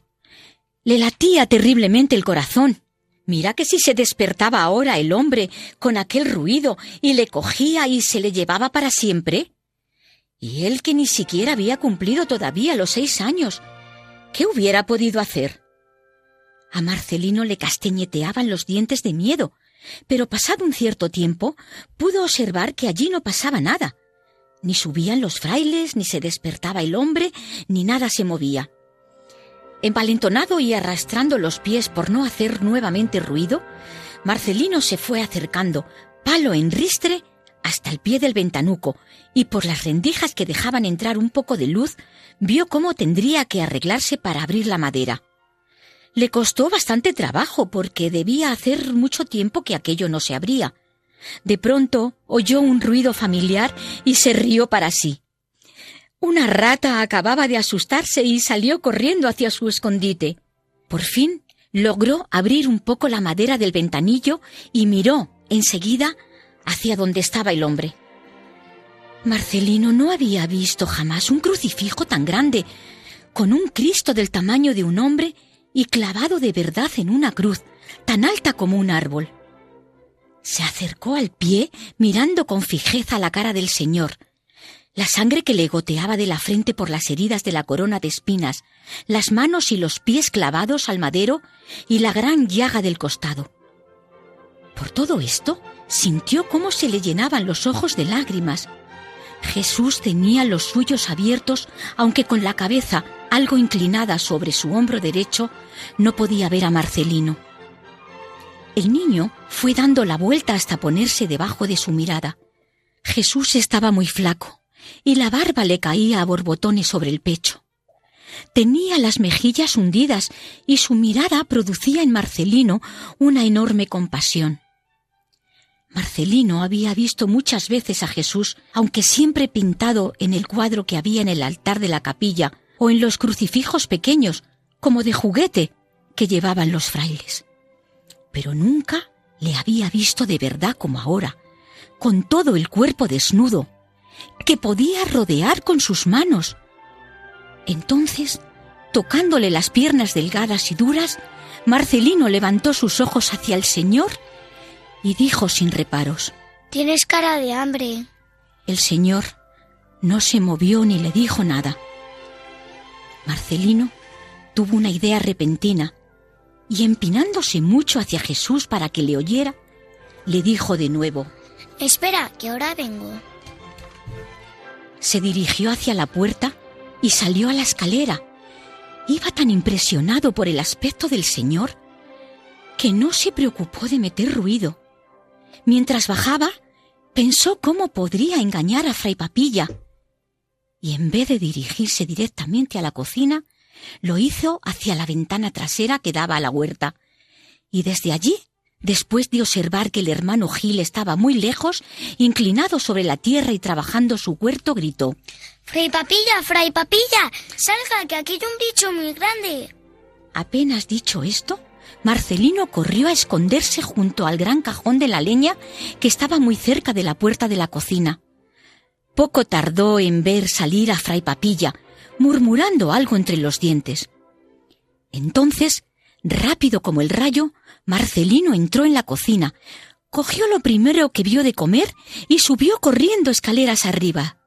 B: Le latía terriblemente el corazón. Mira que si se despertaba ahora el hombre con aquel ruido y le cogía y se le llevaba para siempre Y él que ni siquiera había cumplido todavía los seis años. ¿Qué hubiera podido hacer? A Marcelino le castañeteaban los dientes de miedo, pero pasado un cierto tiempo pudo observar que allí no pasaba nada. Ni subían los frailes, ni se despertaba el hombre, ni nada se movía. Envalentonado y arrastrando los pies por no hacer nuevamente ruido, Marcelino se fue acercando, palo en ristre, hasta el pie del ventanuco, y por las rendijas que dejaban entrar un poco de luz, vio cómo tendría que arreglarse para abrir la madera. Le costó bastante trabajo porque debía hacer mucho tiempo que aquello no se abría. De pronto oyó un ruido familiar y se rió para sí. Una rata acababa de asustarse y salió corriendo hacia su escondite. Por fin logró abrir un poco la madera del ventanillo y miró enseguida hacia donde estaba el hombre. Marcelino no había visto jamás un crucifijo tan grande, con un Cristo del tamaño de un hombre y clavado de verdad en una cruz, tan alta como un árbol. Se acercó al pie mirando con fijeza la cara del Señor, la sangre que le goteaba de la frente por las heridas de la corona de espinas, las manos y los pies clavados al madero y la gran llaga del costado. Por todo esto, sintió cómo se le llenaban los ojos de lágrimas. Jesús tenía los suyos abiertos, aunque con la cabeza algo inclinada sobre su hombro derecho, no podía ver a Marcelino. El niño fue dando la vuelta hasta ponerse debajo de su mirada. Jesús estaba muy flaco y la barba le caía a borbotones sobre el pecho. Tenía las mejillas hundidas y su mirada producía en Marcelino una enorme compasión. Marcelino había visto muchas veces a Jesús, aunque siempre pintado en el cuadro que había en el altar de la capilla o en los crucifijos pequeños, como de juguete, que llevaban los frailes. Pero nunca le había visto de verdad como ahora, con todo el cuerpo desnudo, que podía rodear con sus manos. Entonces, tocándole las piernas delgadas y duras, Marcelino levantó sus ojos hacia el Señor y dijo sin reparos,
F: Tienes cara de hambre.
B: El Señor no se movió ni le dijo nada. Marcelino tuvo una idea repentina y empinándose mucho hacia Jesús para que le oyera, le dijo de nuevo,
F: Espera, que ahora vengo
B: se dirigió hacia la puerta y salió a la escalera. Iba tan impresionado por el aspecto del señor que no se preocupó de meter ruido. Mientras bajaba, pensó cómo podría engañar a Fray Papilla. Y en vez de dirigirse directamente a la cocina, lo hizo hacia la ventana trasera que daba a la huerta. Y desde allí Después de observar que el hermano Gil estaba muy lejos, inclinado sobre la tierra y trabajando su huerto, gritó
F: Fray Papilla, Fray Papilla, salga, que aquí hay un bicho muy grande.
B: Apenas dicho esto, Marcelino corrió a esconderse junto al gran cajón de la leña que estaba muy cerca de la puerta de la cocina. Poco tardó en ver salir a Fray Papilla, murmurando algo entre los dientes. Entonces, rápido como el rayo, Marcelino entró en la cocina, cogió lo primero que vio de comer y subió corriendo escaleras arriba.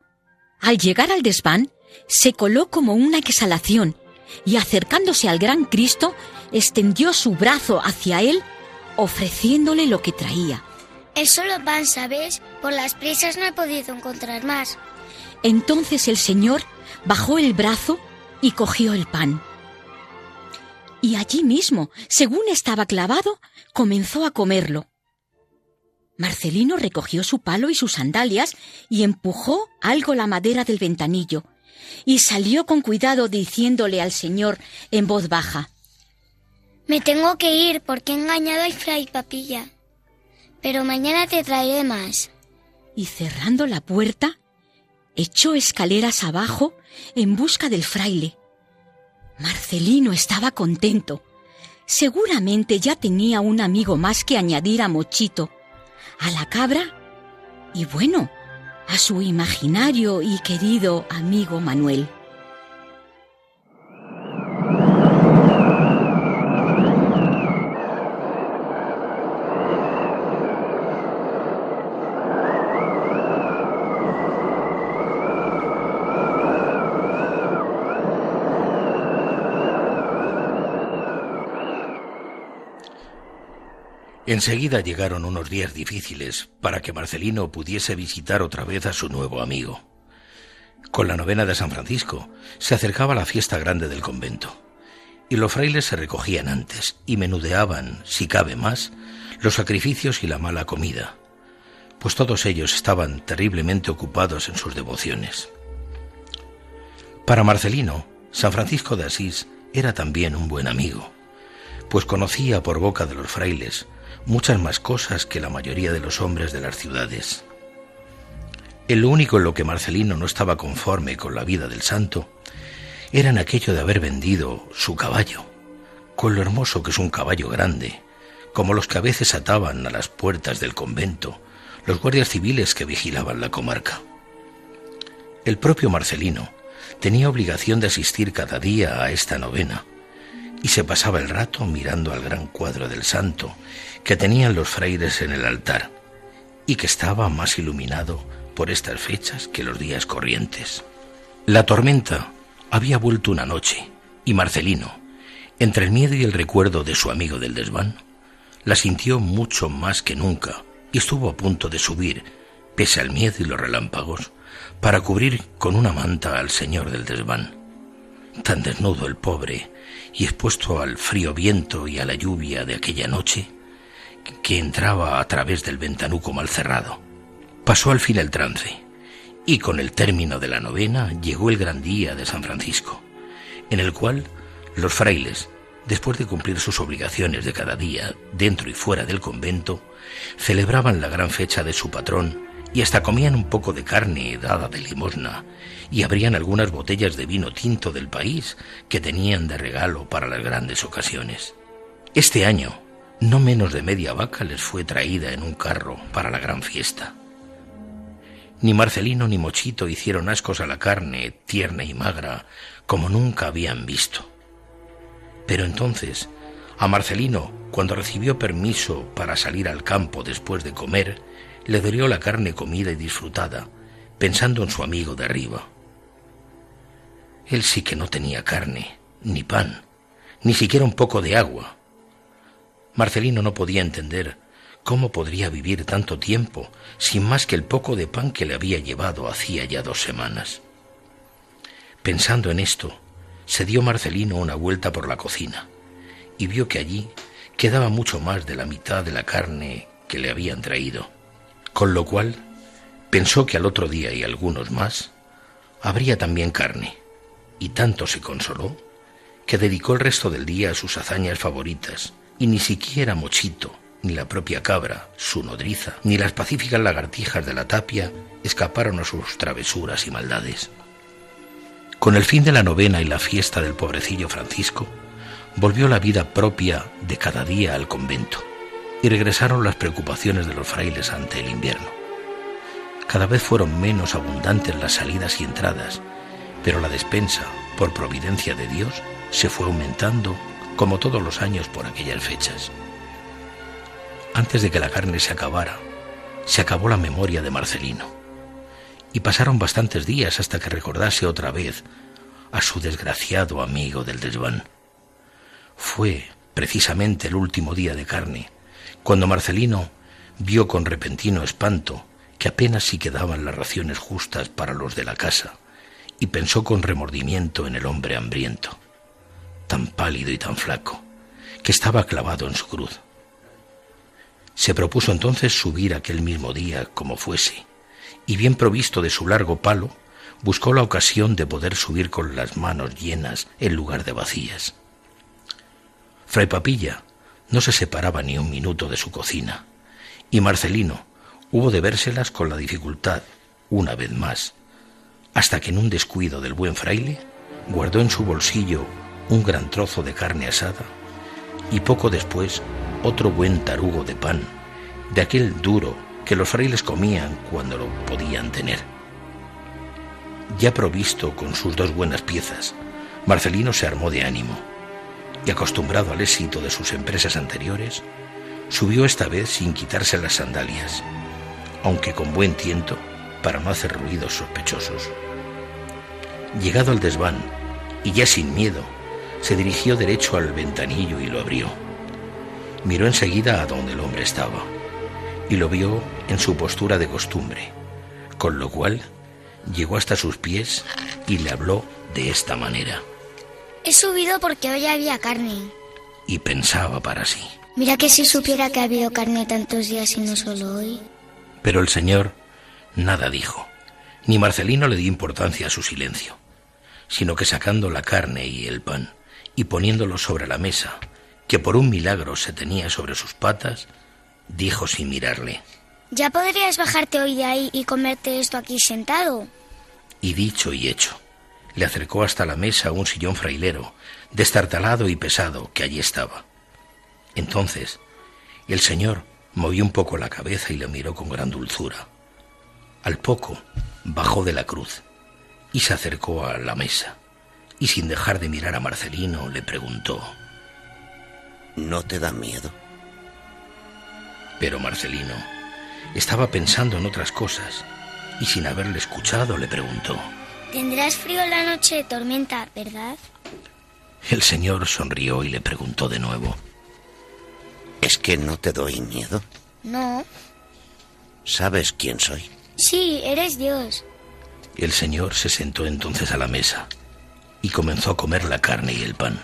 B: Al llegar al desván, se coló como una exhalación y acercándose al gran Cristo, extendió su brazo hacia él, ofreciéndole lo que traía.
F: Es solo pan, ¿sabes? Por las prisas no he podido encontrar más.
B: Entonces el Señor bajó el brazo y cogió el pan y allí mismo, según estaba clavado, comenzó a comerlo. Marcelino recogió su palo y sus sandalias y empujó algo la madera del ventanillo, y salió con cuidado diciéndole al señor en voz baja
F: Me tengo que ir porque he engañado al fray Papilla, pero mañana te traeré más.
B: Y cerrando la puerta, echó escaleras abajo en busca del fraile, Marcelino estaba contento. Seguramente ya tenía un amigo más que añadir a Mochito, a la cabra y bueno, a su imaginario y querido amigo Manuel.
A: Enseguida llegaron unos días difíciles para que Marcelino pudiese visitar otra vez a su nuevo amigo. Con la novena de San Francisco se acercaba la fiesta grande del convento, y los frailes se recogían antes y menudeaban, si cabe más, los sacrificios y la mala comida, pues todos ellos estaban terriblemente ocupados en sus devociones. Para Marcelino, San Francisco de Asís era también un buen amigo, pues conocía por boca de los frailes muchas más cosas que la mayoría de los hombres de las ciudades. El único en lo que Marcelino no estaba conforme con la vida del santo era en aquello de haber vendido su caballo, con lo hermoso que es un caballo grande, como los que a veces ataban a las puertas del convento los guardias civiles que vigilaban la comarca. El propio Marcelino tenía obligación de asistir cada día a esta novena, y se pasaba el rato mirando al gran cuadro del santo que tenían los frailes en el altar y que estaba más iluminado por estas fechas que los días corrientes. La tormenta había vuelto una noche y Marcelino, entre el miedo y el recuerdo de su amigo del desván, la sintió mucho más que nunca y estuvo a punto de subir, pese al miedo y los relámpagos, para cubrir con una manta al señor del desván. Tan desnudo el pobre y expuesto al frío viento y a la lluvia de aquella noche, que entraba a través del ventanuco mal cerrado. Pasó al fin el trance, y con el término de la novena llegó el gran día de San Francisco, en el cual los frailes, después de cumplir sus obligaciones de cada día, dentro y fuera del convento, celebraban la gran fecha de su patrón y hasta comían un poco de carne dada de limosna y abrían algunas botellas de vino tinto del país que tenían de regalo para las grandes ocasiones. Este año, no menos de media vaca les fue traída en un carro para la gran fiesta. Ni Marcelino ni Mochito hicieron ascos a la carne tierna y magra como nunca habían visto. Pero entonces, a Marcelino, cuando recibió permiso para salir al campo después de comer, le dolió la carne comida y disfrutada, pensando en su amigo de arriba. Él sí que no tenía carne, ni pan, ni siquiera un poco de agua. Marcelino no podía entender cómo podría vivir tanto tiempo sin más que el poco de pan que le había llevado hacía ya dos semanas. Pensando en esto, se dio Marcelino una vuelta por la cocina y vio que allí quedaba mucho más de la mitad de la carne que le habían traído con lo cual pensó que al otro día y algunos más habría también carne, y tanto se consoló que dedicó el resto del día a sus hazañas favoritas, y ni siquiera Mochito, ni la propia cabra, su nodriza, ni las pacíficas lagartijas de la tapia escaparon a sus travesuras y maldades. Con el fin de la novena y la fiesta del pobrecillo Francisco, volvió la vida propia de cada día al convento y regresaron las preocupaciones de los frailes ante el invierno. Cada vez fueron menos abundantes las salidas y entradas, pero la despensa, por providencia de Dios, se fue aumentando como todos los años por aquellas fechas. Antes de que la carne se acabara, se acabó la memoria de Marcelino, y pasaron bastantes días hasta que recordase otra vez a su desgraciado amigo del desván. Fue precisamente el último día de carne, cuando Marcelino vio con repentino espanto que apenas si quedaban las raciones justas para los de la casa, y pensó con remordimiento en el hombre hambriento, tan pálido y tan flaco, que estaba clavado en su cruz. Se propuso entonces subir aquel mismo día como fuese, y bien provisto de su largo palo, buscó la ocasión de poder subir con las manos llenas en lugar de vacías. Fray Papilla, no se separaba ni un minuto de su cocina, y Marcelino hubo de vérselas con la dificultad, una vez más, hasta que en un descuido del buen fraile guardó en su bolsillo un gran trozo de carne asada y poco después otro buen tarugo de pan, de aquel duro que los frailes comían cuando lo podían tener. Ya provisto con sus dos buenas piezas, Marcelino se armó de ánimo y acostumbrado al éxito de sus empresas anteriores, subió esta vez sin quitarse las sandalias, aunque con buen tiento para no hacer ruidos sospechosos. Llegado al desván, y ya sin miedo, se dirigió derecho al ventanillo y lo abrió. Miró enseguida a donde el hombre estaba y lo vio en su postura de costumbre, con lo cual llegó hasta sus pies y le habló de esta manera.
F: He subido porque hoy había carne.
A: Y pensaba para sí.
F: Mira que si supiera que ha habido carne tantos días y no solo hoy.
A: Pero el señor nada dijo, ni Marcelino le dio importancia a su silencio, sino que sacando la carne y el pan y poniéndolo sobre la mesa, que por un milagro se tenía sobre sus patas, dijo sin mirarle.
F: Ya podrías bajarte hoy de ahí y comerte esto aquí sentado.
A: Y dicho y hecho, le acercó hasta la mesa un sillón frailero, destartalado y pesado, que allí estaba. Entonces, el señor movió un poco la cabeza y le miró con gran dulzura. Al poco, bajó de la cruz y se acercó a la mesa, y sin dejar de mirar a Marcelino, le preguntó
E: ¿No te da miedo?
A: Pero Marcelino estaba pensando en otras cosas y sin haberle escuchado le preguntó.
F: Tendrás frío la noche de tormenta, ¿verdad?
A: El señor sonrió y le preguntó de nuevo.
E: ¿Es que no te doy miedo?
F: No.
E: ¿Sabes quién soy?
F: Sí, eres Dios.
A: El señor se sentó entonces a la mesa y comenzó a comer la carne y el pan.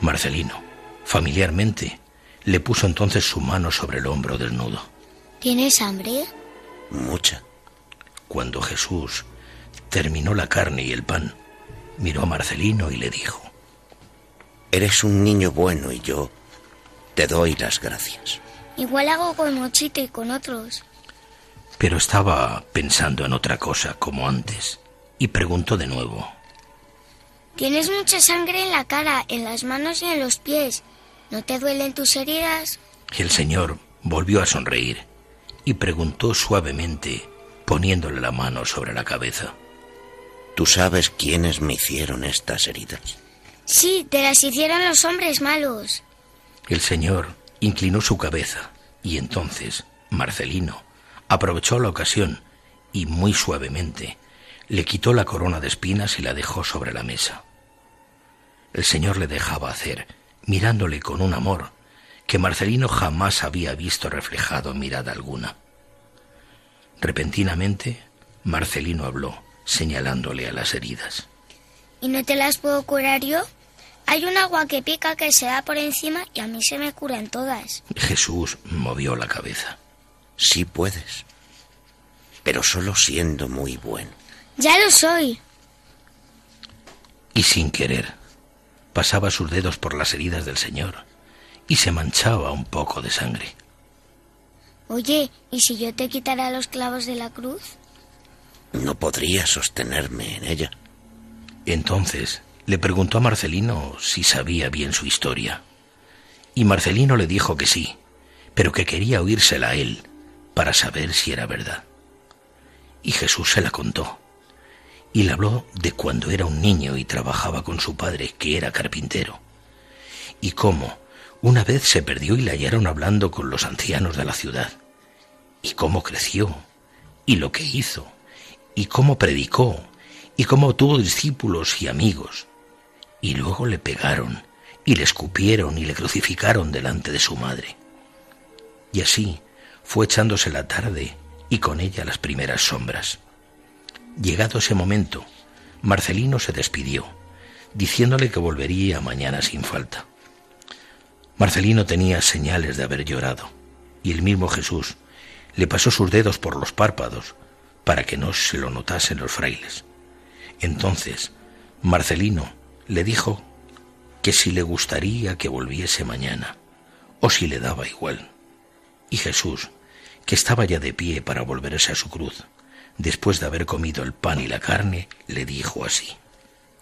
A: Marcelino, familiarmente, le puso entonces su mano sobre el hombro desnudo.
F: ¿Tienes hambre?
E: Mucha.
A: Cuando Jesús terminó la carne y el pan, miró a Marcelino y le dijo,
E: Eres un niño bueno y yo te doy las gracias.
F: Igual hago con Mochito y con otros.
A: Pero estaba pensando en otra cosa como antes y preguntó de nuevo.
F: Tienes mucha sangre en la cara, en las manos y en los pies. ¿No te duelen tus heridas?
A: El señor volvió a sonreír y preguntó suavemente, poniéndole la mano sobre la cabeza.
E: ¿Tú sabes quiénes me hicieron estas heridas?
F: Sí, te las hicieron los hombres malos.
A: El señor inclinó su cabeza y entonces Marcelino aprovechó la ocasión y muy suavemente le quitó la corona de espinas y la dejó sobre la mesa. El señor le dejaba hacer, mirándole con un amor que Marcelino jamás había visto reflejado en mirada alguna. Repentinamente, Marcelino habló, señalándole a las heridas.
F: ¿Y no te las puedo curar yo? Hay un agua que pica que se da por encima y a mí se me curan todas.
A: Jesús movió la cabeza.
E: Sí puedes, pero solo siendo muy bueno.
F: Ya lo soy.
A: Y sin querer, pasaba sus dedos por las heridas del Señor y se manchaba un poco de sangre.
F: Oye, ¿y si yo te quitara los clavos de la cruz?
E: No podría sostenerme en ella.
A: Entonces le preguntó a Marcelino si sabía bien su historia. Y Marcelino le dijo que sí, pero que quería oírsela a él para saber si era verdad. Y Jesús se la contó. Y le habló de cuando era un niño y trabajaba con su padre, que era carpintero. Y cómo una vez se perdió y la hallaron hablando con los ancianos de la ciudad. Y cómo creció, y lo que hizo, y cómo predicó, y cómo tuvo discípulos y amigos. Y luego le pegaron, y le escupieron y le crucificaron delante de su madre. Y así fue echándose la tarde y con ella las primeras sombras. Llegado ese momento, Marcelino se despidió, diciéndole que volvería mañana sin falta. Marcelino tenía señales de haber llorado, y el mismo Jesús le pasó sus dedos por los párpados para que no se lo notasen los frailes. Entonces, Marcelino le dijo que si le gustaría que volviese mañana, o si le daba igual. Y Jesús, que estaba ya de pie para volverse a su cruz, después de haber comido el pan y la carne, le dijo así.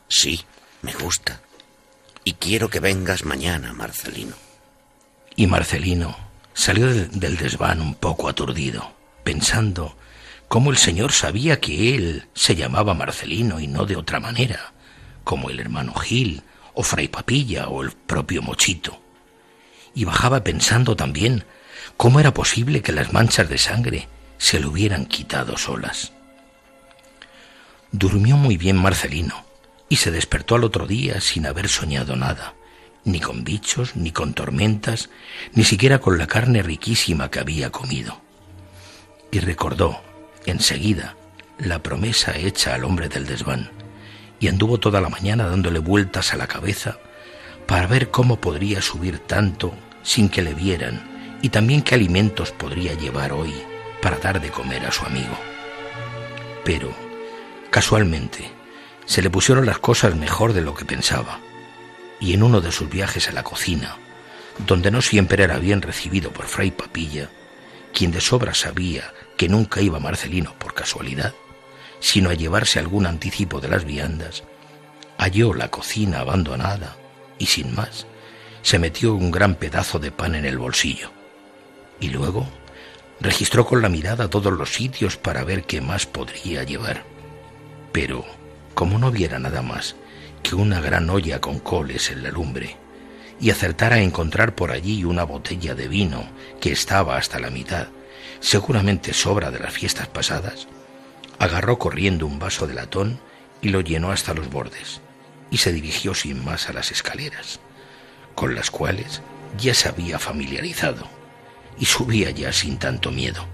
E: Sí, me gusta. Y quiero que vengas mañana, Marcelino.
A: Y Marcelino salió del desván un poco aturdido, pensando cómo el Señor sabía que él se llamaba Marcelino y no de otra manera, como el hermano Gil, o Fray Papilla, o el propio Mochito. Y bajaba pensando también cómo era posible que las manchas de sangre se le hubieran quitado solas. Durmió muy bien Marcelino y se despertó al otro día sin haber soñado nada, ni con bichos, ni con tormentas, ni siquiera con la carne riquísima que había comido. Y recordó, enseguida, la promesa hecha al hombre del desván, y anduvo toda la mañana dándole vueltas a la cabeza para ver cómo podría subir tanto sin que le vieran, y también qué alimentos podría llevar hoy para dar de comer a su amigo. Pero, casualmente, se le pusieron las cosas mejor de lo que pensaba y en uno de sus viajes a la cocina, donde no siempre era bien recibido por Fray Papilla, quien de sobra sabía que nunca iba Marcelino por casualidad, sino a llevarse algún anticipo de las viandas, halló la cocina abandonada y sin más, se metió un gran pedazo de pan en el bolsillo. Y luego registró con la mirada todos los sitios para ver qué más podría llevar. Pero, como no viera nada más, que una gran olla con coles en la lumbre y acertara a encontrar por allí una botella de vino que estaba hasta la mitad, seguramente sobra de las fiestas pasadas, agarró corriendo un vaso de latón y lo llenó hasta los bordes, y se dirigió sin más a las escaleras, con las cuales ya se había familiarizado, y subía ya sin tanto miedo.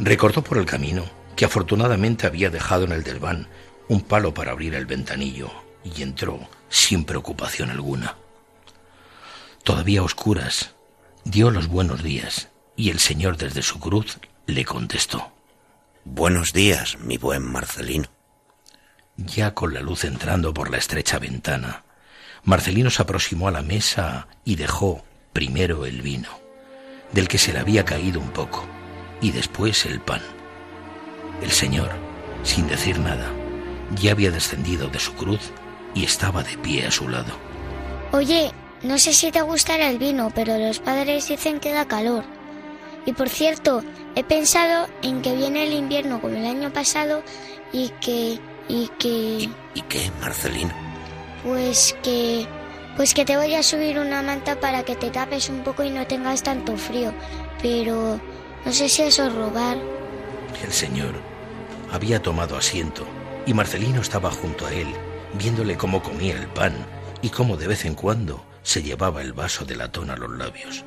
A: Recordó por el camino que afortunadamente había dejado en el desván un palo para abrir el ventanillo y entró sin preocupación alguna. Todavía a oscuras, dio los buenos días y el Señor desde su cruz le contestó.
E: Buenos días, mi buen Marcelino.
A: Ya con la luz entrando por la estrecha ventana, Marcelino se aproximó a la mesa y dejó primero el vino, del que se le había caído un poco, y después el pan. El Señor, sin decir nada, ya había descendido de su cruz y estaba de pie a su lado.
F: Oye, no sé si te gustará el vino, pero los padres dicen que da calor. Y por cierto, he pensado en que viene el invierno como el año pasado y que... y que...
E: ¿Y, qué, Marcelino?
F: Pues que... Pues que te voy a subir una manta para que te tapes un poco y no tengas tanto frío. Pero no sé si eso es robar.
A: El señor había tomado asiento y Marcelino estaba junto a él viéndole cómo comía el pan y cómo de vez en cuando se llevaba el vaso de latón a los labios.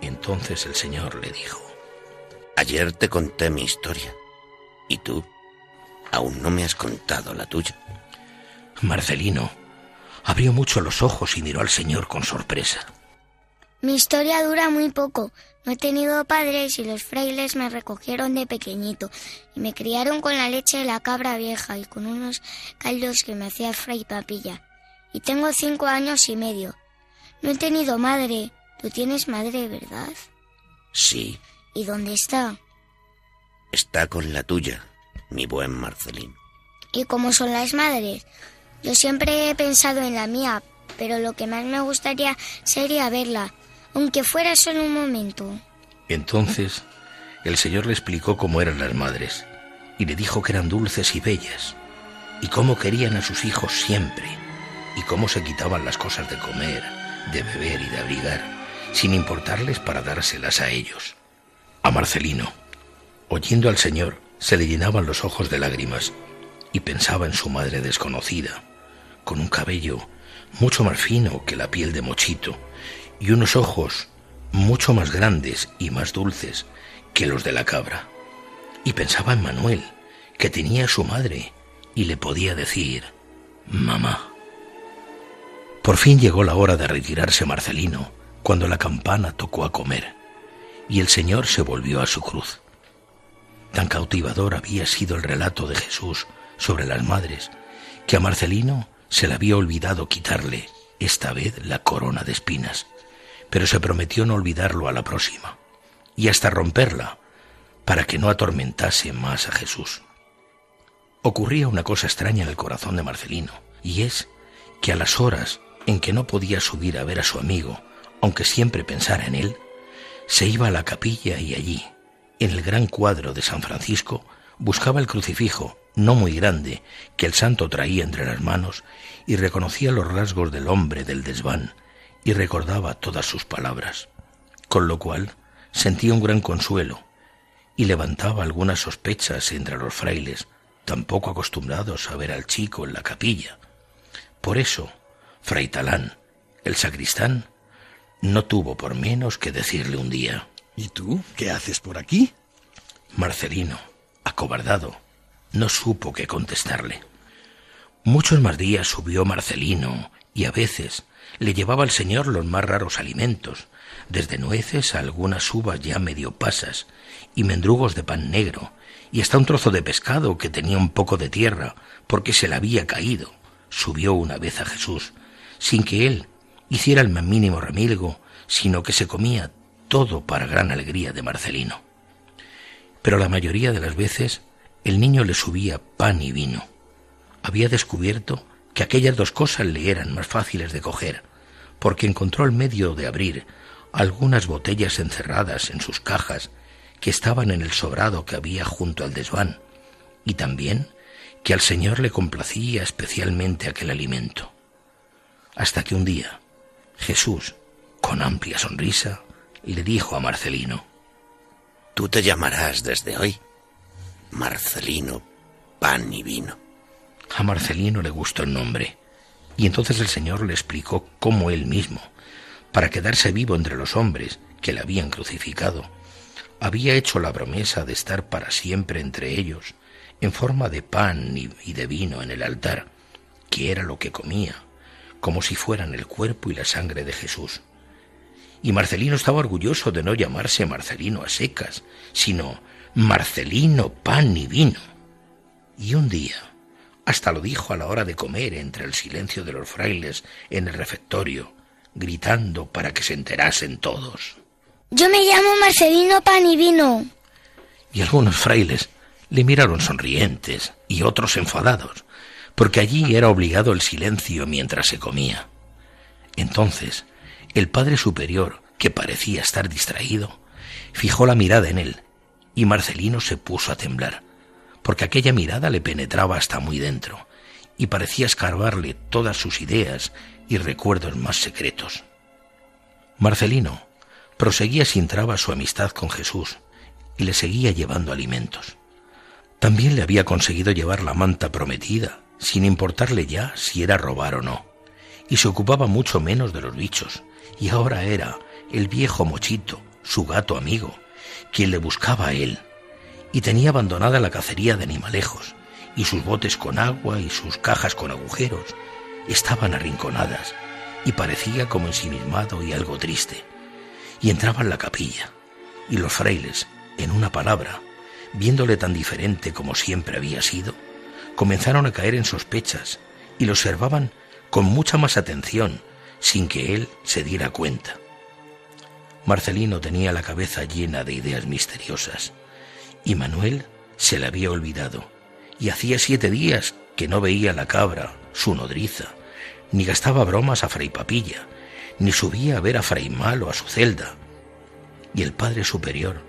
A: Entonces el Señor le dijo,
E: Ayer te conté mi historia, y tú aún no me has contado la tuya.
A: Marcelino abrió mucho los ojos y miró al Señor con sorpresa.
F: Mi historia dura muy poco. No he tenido padres y los frailes me recogieron de pequeñito y me criaron con la leche de la cabra vieja y con unos caldos que me hacía fray papilla. Y tengo cinco años y medio. No he tenido madre. Tú tienes madre, ¿verdad?
E: Sí.
F: ¿Y dónde está?
E: Está con la tuya, mi buen Marcelín.
F: ¿Y cómo son las madres? Yo siempre he pensado en la mía, pero lo que más me gustaría sería verla aunque fuera solo un momento.
A: Entonces el Señor le explicó cómo eran las madres y le dijo que eran dulces y bellas y cómo querían a sus hijos siempre y cómo se quitaban las cosas de comer, de beber y de abrigar sin importarles para dárselas a ellos. A Marcelino, oyendo al Señor, se le llenaban los ojos de lágrimas y pensaba en su madre desconocida, con un cabello mucho más fino que la piel de mochito y unos ojos mucho más grandes y más dulces que los de la cabra. Y pensaba en Manuel, que tenía a su madre y le podía decir, mamá. Por fin llegó la hora de retirarse Marcelino, cuando la campana tocó a comer, y el Señor se volvió a su cruz. Tan cautivador había sido el relato de Jesús sobre las madres, que a Marcelino se le había olvidado quitarle, esta vez, la corona de espinas pero se prometió no olvidarlo a la próxima, y hasta romperla, para que no atormentase más a Jesús. Ocurría una cosa extraña en el corazón de Marcelino, y es que a las horas en que no podía subir a ver a su amigo, aunque siempre pensara en él, se iba a la capilla y allí, en el gran cuadro de San Francisco, buscaba el crucifijo, no muy grande, que el santo traía entre las manos, y reconocía los rasgos del hombre del desván, y recordaba todas sus palabras, con lo cual sentía un gran consuelo y levantaba algunas sospechas entre los frailes, tampoco acostumbrados a ver al chico en la capilla. Por eso, Fray Talán, el sacristán, no tuvo por menos que decirle un día.
C: ¿Y tú qué haces por aquí?
A: Marcelino, acobardado, no supo qué contestarle. Muchos más días subió Marcelino y a veces le llevaba al señor los más raros alimentos, desde nueces a algunas uvas ya medio pasas y mendrugos de pan negro, y hasta un trozo de pescado que tenía un poco de tierra porque se le había caído. Subió una vez a Jesús, sin que él hiciera el más mínimo remilgo, sino que se comía todo para gran alegría de Marcelino. Pero la mayoría de las veces el niño le subía pan y vino había descubierto que aquellas dos cosas le eran más fáciles de coger, porque encontró el medio de abrir algunas botellas encerradas en sus cajas que estaban en el sobrado que había junto al desván, y también que al Señor le complacía especialmente aquel alimento. Hasta que un día Jesús, con amplia sonrisa, le dijo a Marcelino,
E: Tú te llamarás desde hoy Marcelino Pan y Vino.
A: A Marcelino le gustó el nombre, y entonces el Señor le explicó cómo él mismo, para quedarse vivo entre los hombres que le habían crucificado, había hecho la promesa de estar para siempre entre ellos, en forma de pan y de vino en el altar, que era lo que comía, como si fueran el cuerpo y la sangre de Jesús. Y Marcelino estaba orgulloso de no llamarse Marcelino a secas, sino Marcelino pan y vino. Y un día, hasta lo dijo a la hora de comer entre el silencio de los frailes en el refectorio, gritando para que se enterasen todos.
F: Yo me llamo Marcelino Pan y Vino.
A: Y algunos frailes le miraron sonrientes y otros enfadados, porque allí era obligado el silencio mientras se comía. Entonces, el Padre Superior, que parecía estar distraído, fijó la mirada en él, y Marcelino se puso a temblar porque aquella mirada le penetraba hasta muy dentro y parecía escarbarle todas sus ideas y recuerdos más secretos. Marcelino proseguía sin traba su amistad con Jesús y le seguía llevando alimentos. También le había conseguido llevar la manta prometida, sin importarle ya si era robar o no, y se ocupaba mucho menos de los bichos, y ahora era el viejo Mochito, su gato amigo, quien le buscaba a él y tenía abandonada la cacería de animalejos, y sus botes con agua y sus cajas con agujeros estaban arrinconadas, y parecía como ensimismado y algo triste. Y entraba en la capilla, y los frailes, en una palabra, viéndole tan diferente como siempre había sido, comenzaron a caer en sospechas y lo observaban con mucha más atención, sin que él se diera cuenta. Marcelino tenía la cabeza llena de ideas misteriosas y Manuel se le había olvidado, y hacía siete días que no veía la cabra, su nodriza, ni gastaba bromas a Fray Papilla, ni subía a ver a Fray Malo a su celda. Y el Padre Superior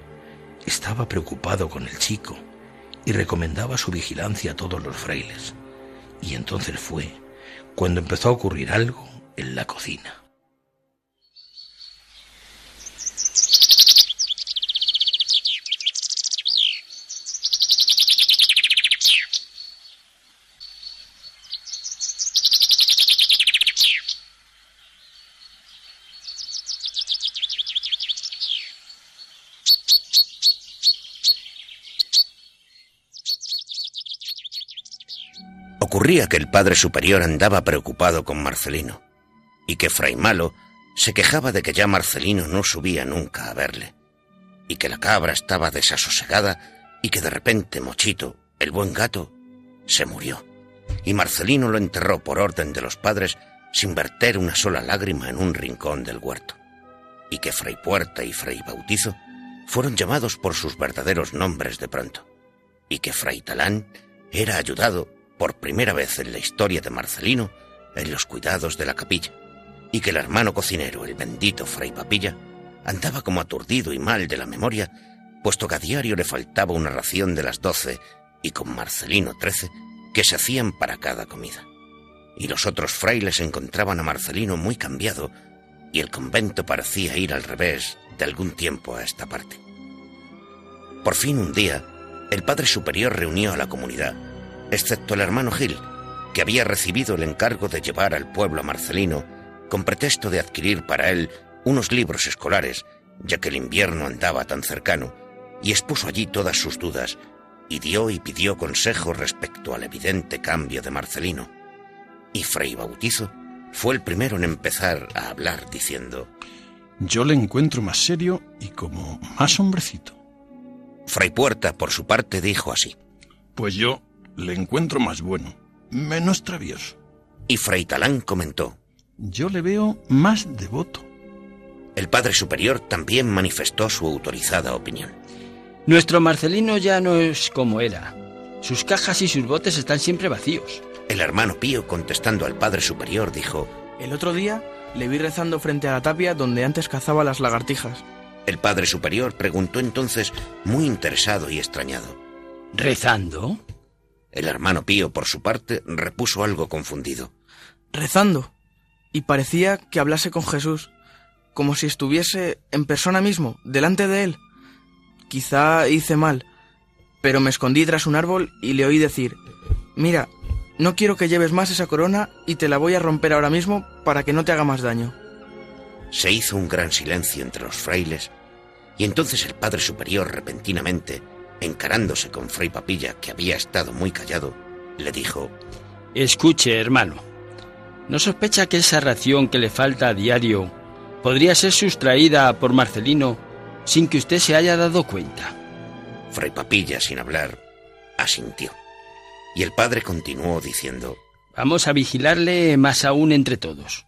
A: estaba preocupado con el chico y recomendaba su vigilancia a todos los frailes. Y entonces fue cuando empezó a ocurrir algo en la cocina.
E: Ocurría que el padre superior andaba preocupado con Marcelino y que Fray Malo se quejaba de que ya Marcelino no subía nunca a verle y que la cabra estaba desasosegada y que de repente Mochito, el buen gato, se murió y Marcelino lo enterró por orden de los padres sin verter una sola lágrima en un rincón del huerto y que Fray Puerta y Fray Bautizo fueron llamados por sus verdaderos nombres de pronto y que Fray Talán era ayudado por primera vez en la historia de Marcelino en los cuidados de la capilla, y que el hermano cocinero, el bendito Fray Papilla, andaba como aturdido y mal de la memoria, puesto que a diario le faltaba una ración de las doce y con Marcelino trece que se hacían para cada comida. Y los otros frailes encontraban a Marcelino muy cambiado, y el convento parecía ir al revés de algún tiempo a esta parte. Por fin un día, el Padre Superior reunió a la comunidad excepto el hermano Gil, que había recibido el encargo de llevar al pueblo a Marcelino con pretexto de adquirir para él unos libros escolares, ya que el invierno andaba tan cercano, y expuso allí todas sus dudas, y dio y pidió consejo respecto al evidente cambio de Marcelino. Y Fray Bautizo fue el primero en empezar a hablar diciendo,
C: Yo le encuentro más serio y como más hombrecito.
E: Fray Puerta, por su parte, dijo así.
C: Pues yo le encuentro más bueno, menos travieso.
E: Y Fray Talán comentó.
C: Yo le veo más devoto.
E: El padre superior también manifestó su autorizada opinión.
G: Nuestro Marcelino ya no es como era. Sus cajas y sus botes están siempre vacíos.
E: El hermano Pío, contestando al padre superior, dijo,
D: El otro día le vi rezando frente a la tapia donde antes cazaba las lagartijas.
E: El padre superior preguntó entonces, muy interesado y extrañado.
G: ¿Rezando?
E: El hermano Pío, por su parte, repuso algo confundido.
D: Rezando. Y parecía que hablase con Jesús, como si estuviese en persona mismo, delante de él. Quizá hice mal, pero me escondí tras un árbol y le oí decir, Mira, no quiero que lleves más esa corona y te la voy a romper ahora mismo para que no te haga más daño.
E: Se hizo un gran silencio entre los frailes, y entonces el padre superior repentinamente, encarándose con Fray Papilla, que había estado muy callado, le dijo,
G: Escuche, hermano, ¿no sospecha que esa ración que le falta a diario podría ser sustraída por Marcelino sin que usted se haya dado cuenta?
E: Fray Papilla, sin hablar, asintió. Y el padre continuó diciendo,
G: Vamos a vigilarle más aún entre todos.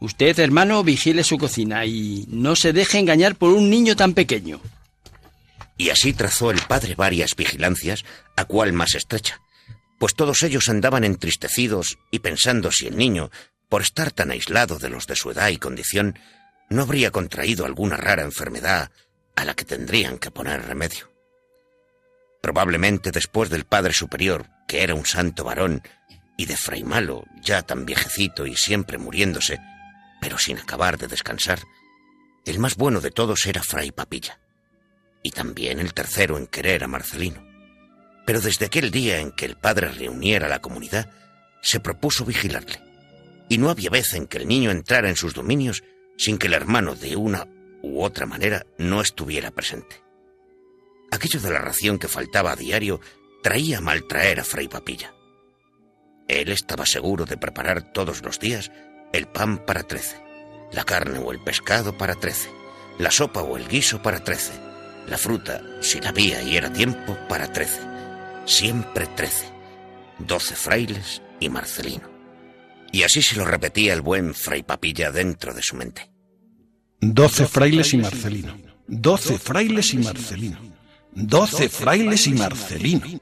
G: Usted, hermano, vigile su cocina y no se deje engañar por un niño tan pequeño.
E: Y así trazó el padre varias vigilancias, a cual más estrecha, pues todos ellos andaban entristecidos y pensando si el niño, por estar tan aislado de los de su edad y condición, no habría contraído alguna rara enfermedad a la que tendrían que poner remedio. Probablemente después del Padre Superior, que era un santo varón, y de Fray Malo, ya tan viejecito y siempre muriéndose, pero sin acabar de descansar, el más bueno de todos era Fray Papilla, y también el tercero en querer a Marcelino. Pero desde aquel día en que el padre reuniera a la comunidad, se propuso vigilarle, y no había vez en que el niño entrara en sus dominios sin que el hermano de una u otra manera no estuviera presente. Aquello de la ración que faltaba a diario traía mal traer a Fray Papilla. Él estaba seguro de preparar todos los días el pan para trece, la carne o el pescado para trece, la sopa o el guiso para trece, la fruta, si la había y era tiempo, para trece, siempre trece, doce frailes y Marcelino. Y así se lo repetía el buen Fray Papilla dentro de su mente.
C: Doce frailes y Marcelino. Doce frailes y Marcelino. Doce frailes y Marcelino.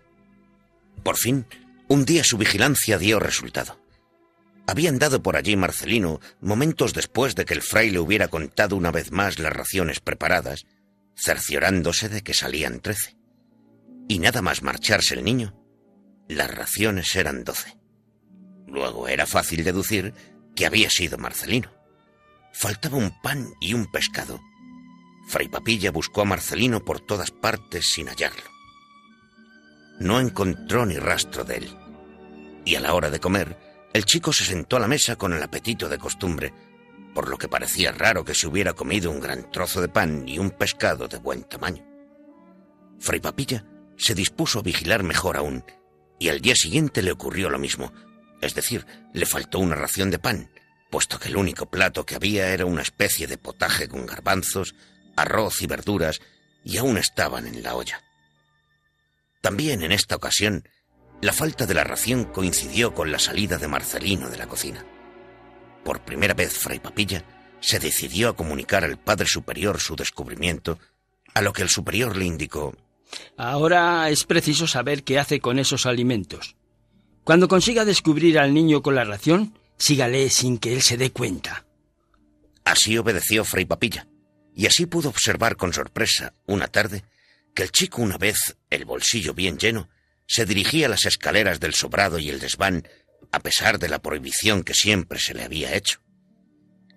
E: Por fin, un día su vigilancia dio resultado. Había andado por allí Marcelino momentos después de que el fraile hubiera contado una vez más las raciones preparadas, cerciorándose de que salían trece. Y nada más marcharse el niño, las raciones eran doce. Luego era fácil deducir que había sido Marcelino. Faltaba un pan y un pescado. Fray Papilla buscó a Marcelino por todas partes sin hallarlo. No encontró ni rastro de él. Y a la hora de comer, el chico se sentó a la mesa con el apetito de costumbre, por lo que parecía raro que se hubiera comido un gran trozo de pan y un pescado de buen tamaño. Fray Papilla se dispuso a vigilar mejor aún, y al día siguiente le ocurrió lo mismo, es decir, le faltó una ración de pan, puesto que el único plato que había era una especie de potaje con garbanzos, arroz y verduras, y aún estaban en la olla. También en esta ocasión, la falta de la ración coincidió con la salida de Marcelino de la cocina. Por primera vez, Fray Papilla se decidió a comunicar al Padre Superior su descubrimiento, a lo que el superior le indicó
G: Ahora es preciso saber qué hace con esos alimentos. Cuando consiga descubrir al niño con la ración, sígale sin que él se dé cuenta.
E: Así obedeció Fray Papilla, y así pudo observar con sorpresa, una tarde, que el chico, una vez el bolsillo bien lleno, se dirigía a las escaleras del sobrado y el desván, a pesar de la prohibición que siempre se le había hecho.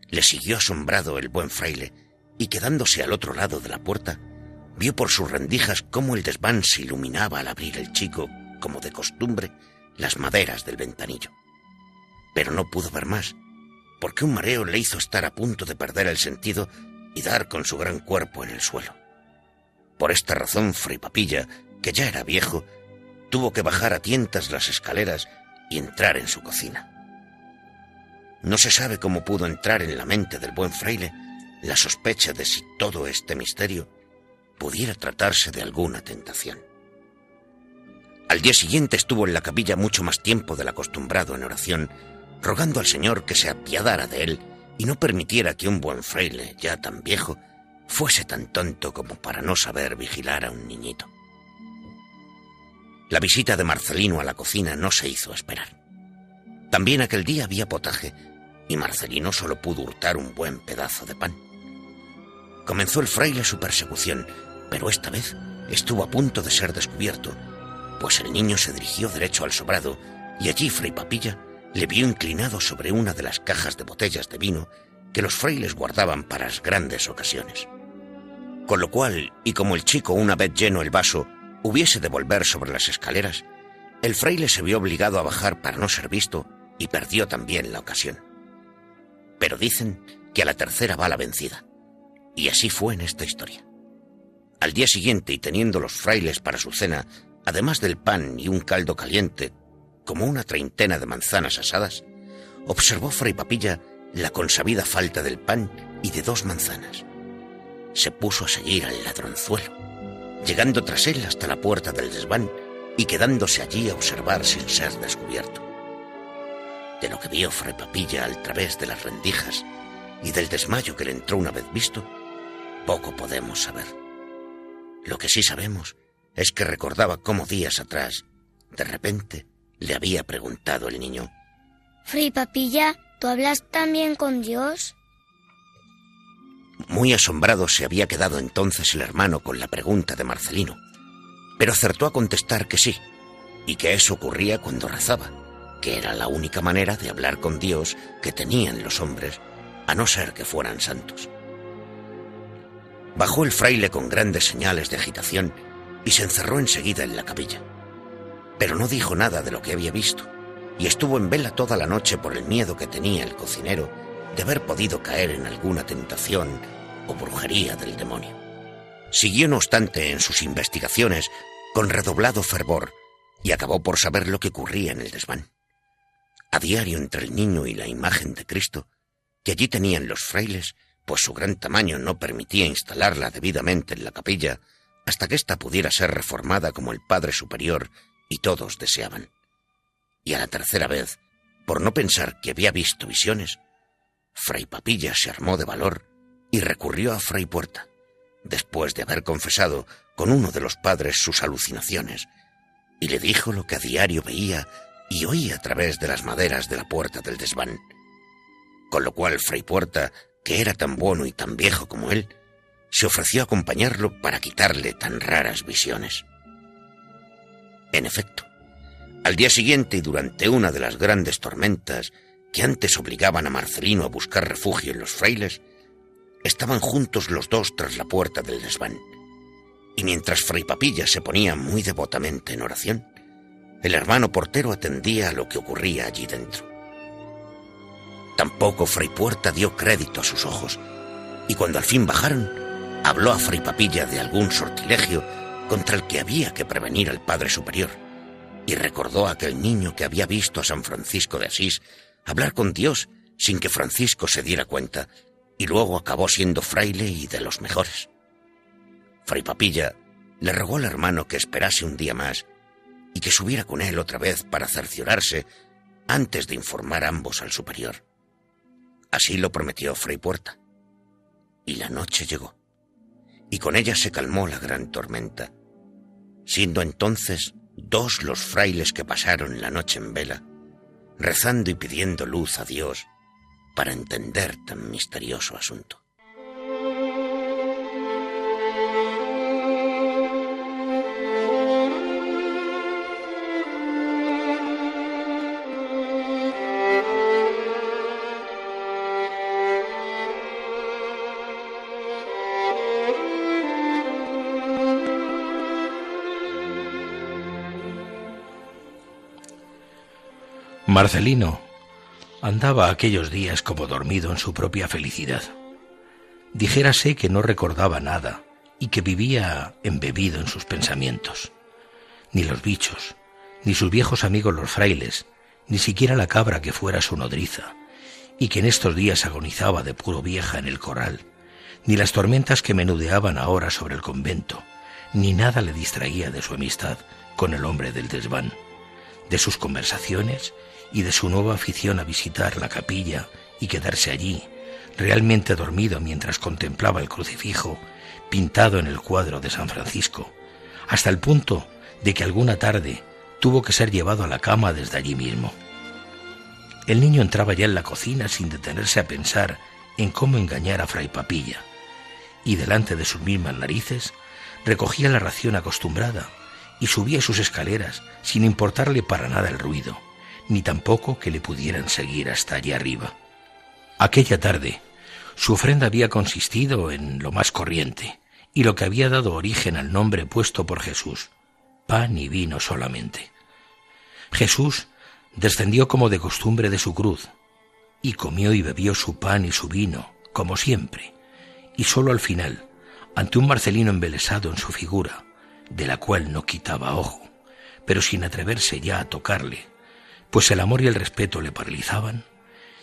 E: Le siguió asombrado el buen fraile, y quedándose al otro lado de la puerta, vio por sus rendijas cómo el desván se iluminaba al abrir el chico, como de costumbre, las maderas del ventanillo. Pero no pudo ver más, porque un mareo le hizo estar a punto de perder el sentido y dar con su gran cuerpo en el suelo. Por esta razón, Fray Papilla, que ya era viejo, tuvo que bajar a tientas las escaleras y entrar en su cocina. No se sabe cómo pudo entrar en la mente del buen fraile la sospecha de si todo este misterio pudiera tratarse de alguna tentación. Al día siguiente estuvo en la capilla mucho más tiempo del acostumbrado en oración, rogando al Señor que se apiadara de él y no permitiera que un buen fraile, ya tan viejo, fuese tan tonto como para no saber vigilar a un niñito. La visita de Marcelino a la cocina no se hizo esperar. También aquel día había potaje y Marcelino solo pudo hurtar un buen pedazo de pan. Comenzó el fraile su persecución, pero esta vez estuvo a punto de ser descubierto, pues el niño se dirigió derecho al sobrado y allí Fray Papilla le vio inclinado sobre una de las cajas de botellas de vino que los frailes guardaban para las grandes ocasiones. Con lo cual, y como el chico una vez lleno el vaso hubiese de volver sobre las escaleras, el fraile se vio obligado a bajar para no ser visto y perdió también la ocasión. Pero dicen que a la tercera va la vencida. Y así fue en esta historia. Al día siguiente, y teniendo los frailes para su cena, además del pan y un caldo caliente, como una treintena de manzanas asadas, observó Fray Papilla la consabida falta del pan y de dos manzanas. Se puso a seguir al ladronzuelo, llegando tras él hasta la puerta del desván y quedándose allí a observar sin ser descubierto. De lo que vio Fray Papilla al través de las rendijas y del desmayo que le entró una vez visto, poco podemos saber. Lo que sí sabemos es que recordaba cómo días atrás, de repente, le había preguntado el niño.
F: Fray Papilla, ¿tú hablas también con Dios?
E: Muy asombrado se había quedado entonces el hermano con la pregunta de Marcelino, pero acertó a contestar que sí, y que eso ocurría cuando rezaba, que era la única manera de hablar con Dios que tenían los hombres, a no ser que fueran santos. Bajó el fraile con grandes señales de agitación y se encerró enseguida en la capilla. Pero no dijo nada de lo que había visto, y estuvo en vela toda la noche por el miedo que tenía el cocinero de haber podido caer en alguna tentación o brujería del demonio. Siguió, no obstante, en sus investigaciones con redoblado fervor y acabó por saber lo que ocurría en el desván. A diario entre el niño y la imagen de Cristo, que allí tenían los frailes, pues su gran tamaño no permitía instalarla debidamente en la capilla hasta que ésta pudiera ser reformada como el Padre Superior y todos deseaban. Y a la tercera vez, por no pensar que había visto visiones, Fray Papilla se armó de valor y recurrió a Fray Puerta, después de haber confesado con uno de los padres sus alucinaciones, y le dijo lo que a diario veía y oía a través de las maderas de la puerta del desván. Con lo cual Fray Puerta que era tan bueno y tan viejo como él, se ofreció a acompañarlo para quitarle tan raras visiones. En efecto, al día siguiente y durante una de las grandes tormentas que antes obligaban a Marcelino a buscar refugio en los frailes, estaban juntos los dos tras la puerta del desván. Y mientras Fray Papilla se ponía muy devotamente en oración, el hermano portero atendía a lo que ocurría allí dentro. Tampoco Fray Puerta dio crédito a sus ojos, y cuando al fin bajaron, habló a Fray Papilla de algún sortilegio contra el que había que prevenir al Padre Superior, y recordó a aquel niño que había visto a San Francisco de Asís hablar con Dios sin que Francisco se diera cuenta, y luego acabó siendo fraile y de los mejores. Fray Papilla le rogó al hermano que esperase un día más y que subiera con él otra vez para cerciorarse antes de informar ambos al superior. Así lo prometió Fray Puerta. Y la noche llegó, y con ella se calmó la gran tormenta, siendo entonces dos los frailes que pasaron la noche en vela, rezando y pidiendo luz a Dios para entender tan misterioso asunto.
A: Marcelino, Andaba aquellos días como dormido en su propia felicidad. Dijérase que no recordaba nada y que vivía embebido en sus pensamientos. Ni los bichos, ni sus viejos amigos los frailes, ni siquiera la cabra que fuera su nodriza, y que en estos días agonizaba de puro vieja en el corral, ni las tormentas que menudeaban ahora sobre el convento, ni nada le distraía de su amistad con el hombre del desván, de sus conversaciones y de su nueva afición a visitar la capilla y quedarse allí, realmente dormido mientras contemplaba el crucifijo pintado en el cuadro de San Francisco, hasta el punto de que alguna tarde tuvo que ser llevado a la cama desde allí mismo. El niño entraba ya en la cocina sin detenerse a pensar en cómo engañar a Fray Papilla, y delante de sus mismas narices recogía la ración acostumbrada y subía sus escaleras sin importarle para nada el ruido, ni tampoco que le pudieran seguir hasta allí arriba. Aquella tarde, su ofrenda había consistido en lo más corriente y lo que había dado origen al nombre puesto por Jesús, pan y vino solamente. Jesús descendió como de costumbre de su cruz, y comió y bebió su pan y su vino, como siempre, y sólo al final, ante un Marcelino embelesado en su figura, de la cual no quitaba ojo, pero sin atreverse ya a tocarle, pues el amor y el respeto le paralizaban,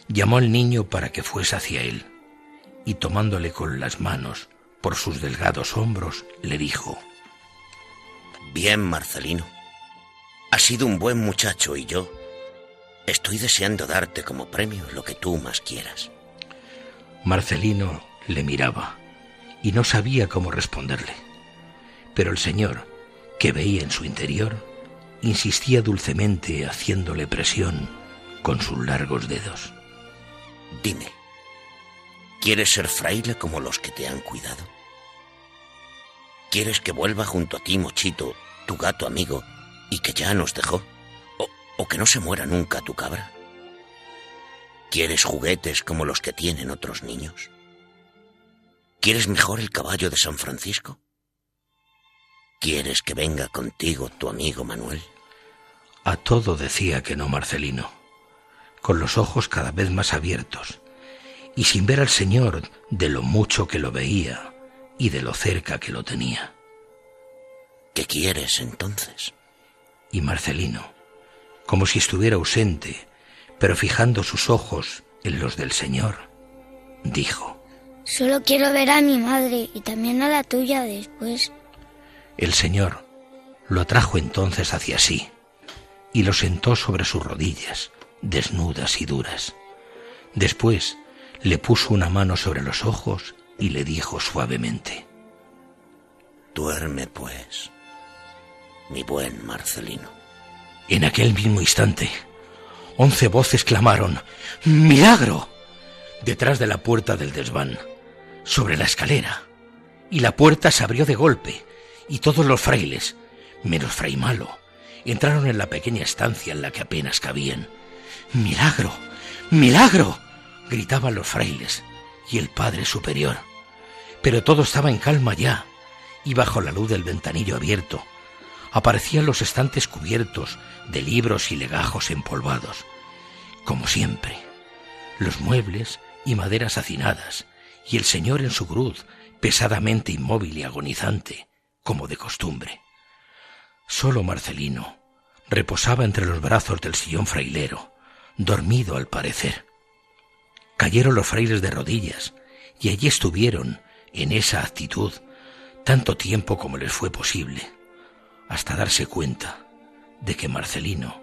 A: llamó al niño para que fuese hacia él, y tomándole con las manos por sus delgados hombros, le dijo,
E: Bien, Marcelino, has sido un buen muchacho y yo estoy deseando darte como premio lo que tú más quieras.
A: Marcelino le miraba y no sabía cómo responderle. Pero el señor, que veía en su interior, insistía dulcemente haciéndole presión con sus largos dedos.
E: Dime, ¿quieres ser fraile como los que te han cuidado? ¿Quieres que vuelva junto a ti, Mochito, tu gato amigo, y que ya nos dejó? ¿O, que no se muera nunca tu cabra? ¿Quieres juguetes como los que tienen otros niños? ¿Quieres mejor el caballo de San Francisco? ¿Quieres que venga contigo tu amigo Manuel?
A: A todo decía que no Marcelino, con los ojos cada vez más abiertos, y sin ver al Señor de lo mucho que lo veía y de lo cerca que lo tenía.
E: ¿Qué quieres entonces?
A: Y Marcelino, como si estuviera ausente, pero fijando sus ojos en los del Señor, dijo,
F: Solo quiero ver a mi madre y también a la tuya después.
A: El Señor lo atrajo entonces hacia sí y lo sentó sobre sus rodillas, desnudas y duras. Después le puso una mano sobre los ojos y le dijo suavemente,
E: Duerme pues, mi buen Marcelino.
A: En aquel mismo instante, once voces clamaron, ¡Milagro! detrás de la puerta del desván sobre la escalera, y la puerta se abrió de golpe, y todos los frailes, menos Fray Malo, entraron en la pequeña estancia en la que apenas cabían. ¡Milagro! ¡Milagro! gritaban los frailes y el Padre Superior. Pero todo estaba en calma ya, y bajo la luz del ventanillo abierto aparecían los estantes cubiertos de libros y legajos empolvados, como siempre, los muebles y maderas hacinadas, y el Señor en su cruz, pesadamente inmóvil y agonizante, como de costumbre. Solo Marcelino reposaba entre los brazos del sillón frailero, dormido al parecer. Cayeron los frailes de rodillas, y allí estuvieron, en esa actitud, tanto tiempo como les fue posible, hasta darse cuenta de que Marcelino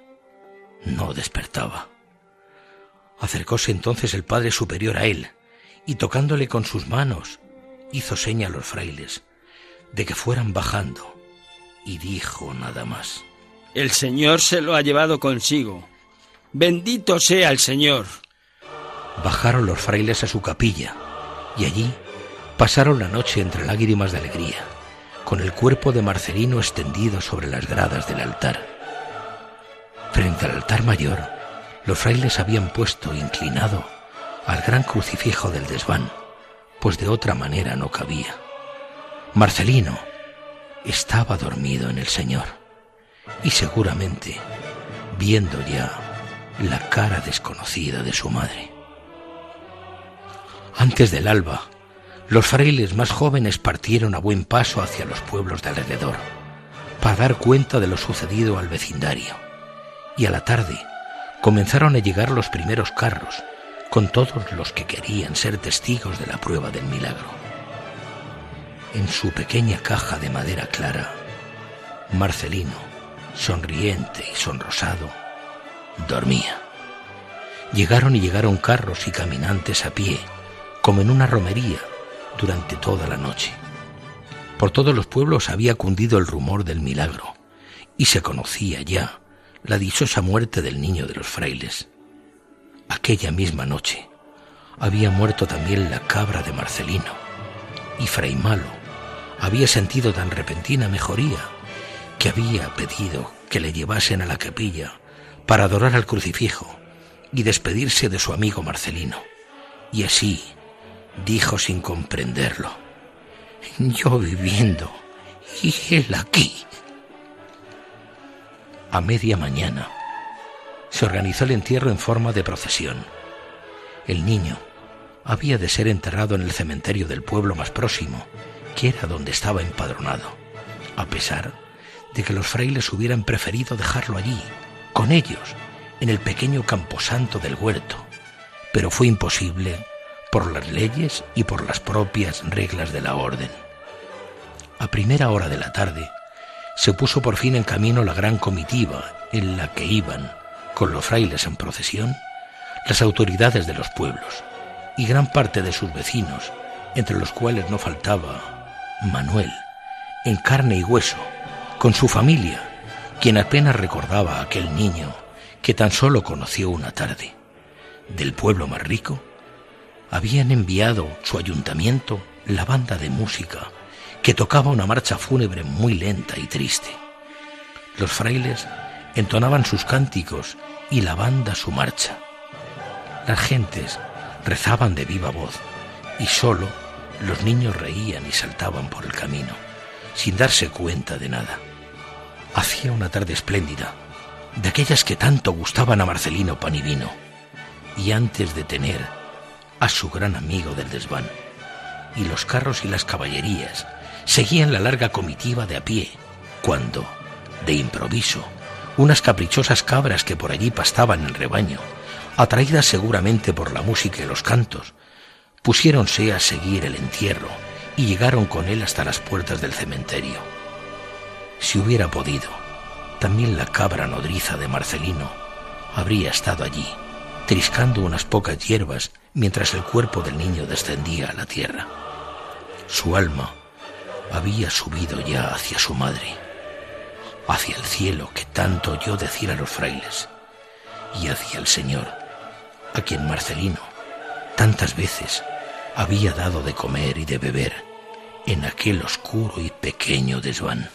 A: no despertaba. Acercóse entonces el Padre Superior a él, y tocándole con sus manos, hizo seña a los frailes de que fueran bajando, y dijo nada más.
G: El Señor se lo ha llevado consigo. Bendito sea el Señor.
A: Bajaron los frailes a su capilla, y allí pasaron la noche entre lágrimas de alegría, con el cuerpo de Marcelino extendido sobre las gradas del altar. Frente al altar mayor, los frailes habían puesto inclinado al gran crucifijo del desván, pues de otra manera no cabía. Marcelino estaba dormido en el Señor y seguramente viendo ya la cara desconocida de su madre. Antes del alba, los frailes más jóvenes partieron a buen paso hacia los pueblos de alrededor para dar cuenta de lo sucedido al vecindario. Y a la tarde comenzaron a llegar los primeros carros con todos los que querían ser testigos de la prueba del milagro. En su pequeña caja de madera clara, Marcelino, sonriente y sonrosado, dormía. Llegaron y llegaron carros y caminantes a pie, como en una romería, durante toda la noche. Por todos los pueblos había cundido el rumor del milagro, y se conocía ya la dichosa muerte del niño de los frailes. Aquella misma noche había muerto también la cabra de Marcelino, y Fray Malo había sentido tan repentina mejoría que había pedido que le llevasen a la capilla para adorar al crucifijo y despedirse de su amigo Marcelino. Y así dijo sin comprenderlo, yo viviendo y él aquí. A media mañana se organizó el entierro en forma de procesión. El niño había de ser enterrado en el cementerio del pueblo más próximo, donde estaba empadronado, a pesar de que los frailes hubieran preferido dejarlo allí, con ellos, en el pequeño camposanto del huerto, pero fue imposible por las leyes y por las propias reglas de la orden. A primera hora de la tarde, se puso por fin en camino la gran comitiva en la que iban, con los frailes en procesión, las autoridades de los pueblos y gran parte de sus vecinos, entre los cuales no faltaba Manuel, en carne y hueso, con su familia, quien apenas recordaba a aquel niño que tan solo conoció una tarde. Del pueblo más rico, habían enviado su ayuntamiento la banda de música que tocaba una marcha fúnebre muy lenta y triste. Los frailes entonaban sus cánticos y la banda su marcha. Las gentes rezaban de viva voz y solo los niños reían y saltaban por el camino, sin darse cuenta de nada. Hacía una tarde espléndida, de aquellas que tanto gustaban a Marcelino Panivino, y antes de tener a su gran amigo del desván, y los carros y las caballerías seguían la larga comitiva de a pie, cuando, de improviso, unas caprichosas cabras que por allí pastaban el rebaño, atraídas seguramente por la música y los cantos, pusiéronse a seguir el entierro y llegaron con él hasta las puertas del cementerio. Si hubiera podido, también la cabra nodriza de Marcelino habría estado allí, triscando unas pocas hierbas mientras el cuerpo del niño descendía a la tierra. Su alma había subido ya hacia su madre, hacia el cielo que tanto oyó decir a los frailes, y hacia el Señor, a quien Marcelino tantas veces había dado de comer y de beber en aquel oscuro y pequeño desván.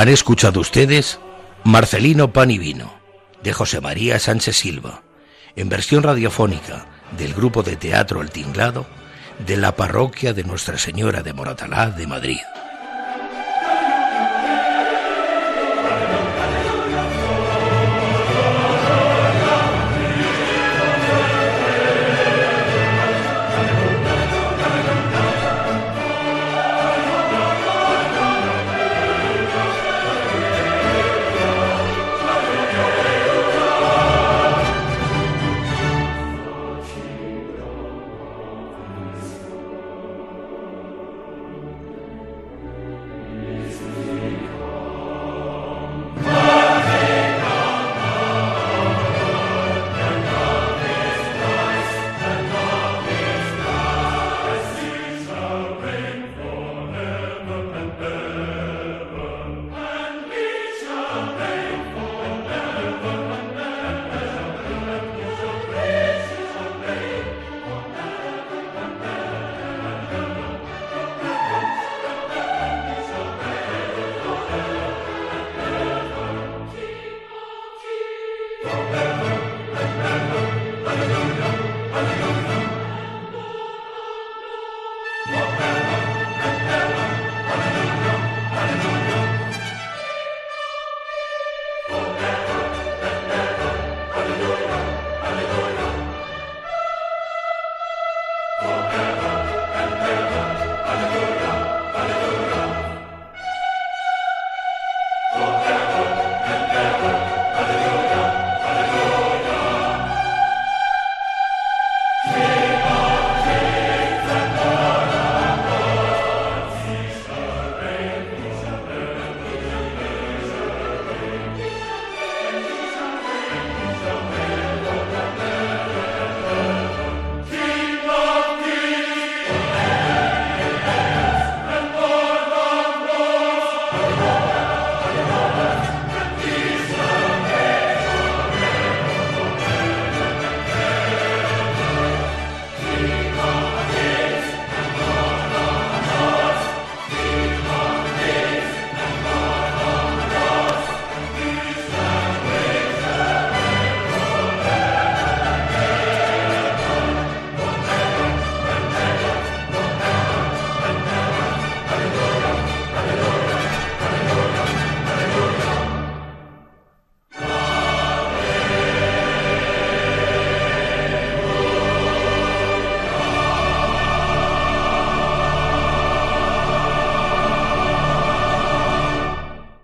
A: Han escuchado ustedes Marcelino Pan y Vino, de José María Sánchez Silva, en versión radiofónica del grupo de teatro El Tinglado de la parroquia de Nuestra Señora de Moratalá de Madrid.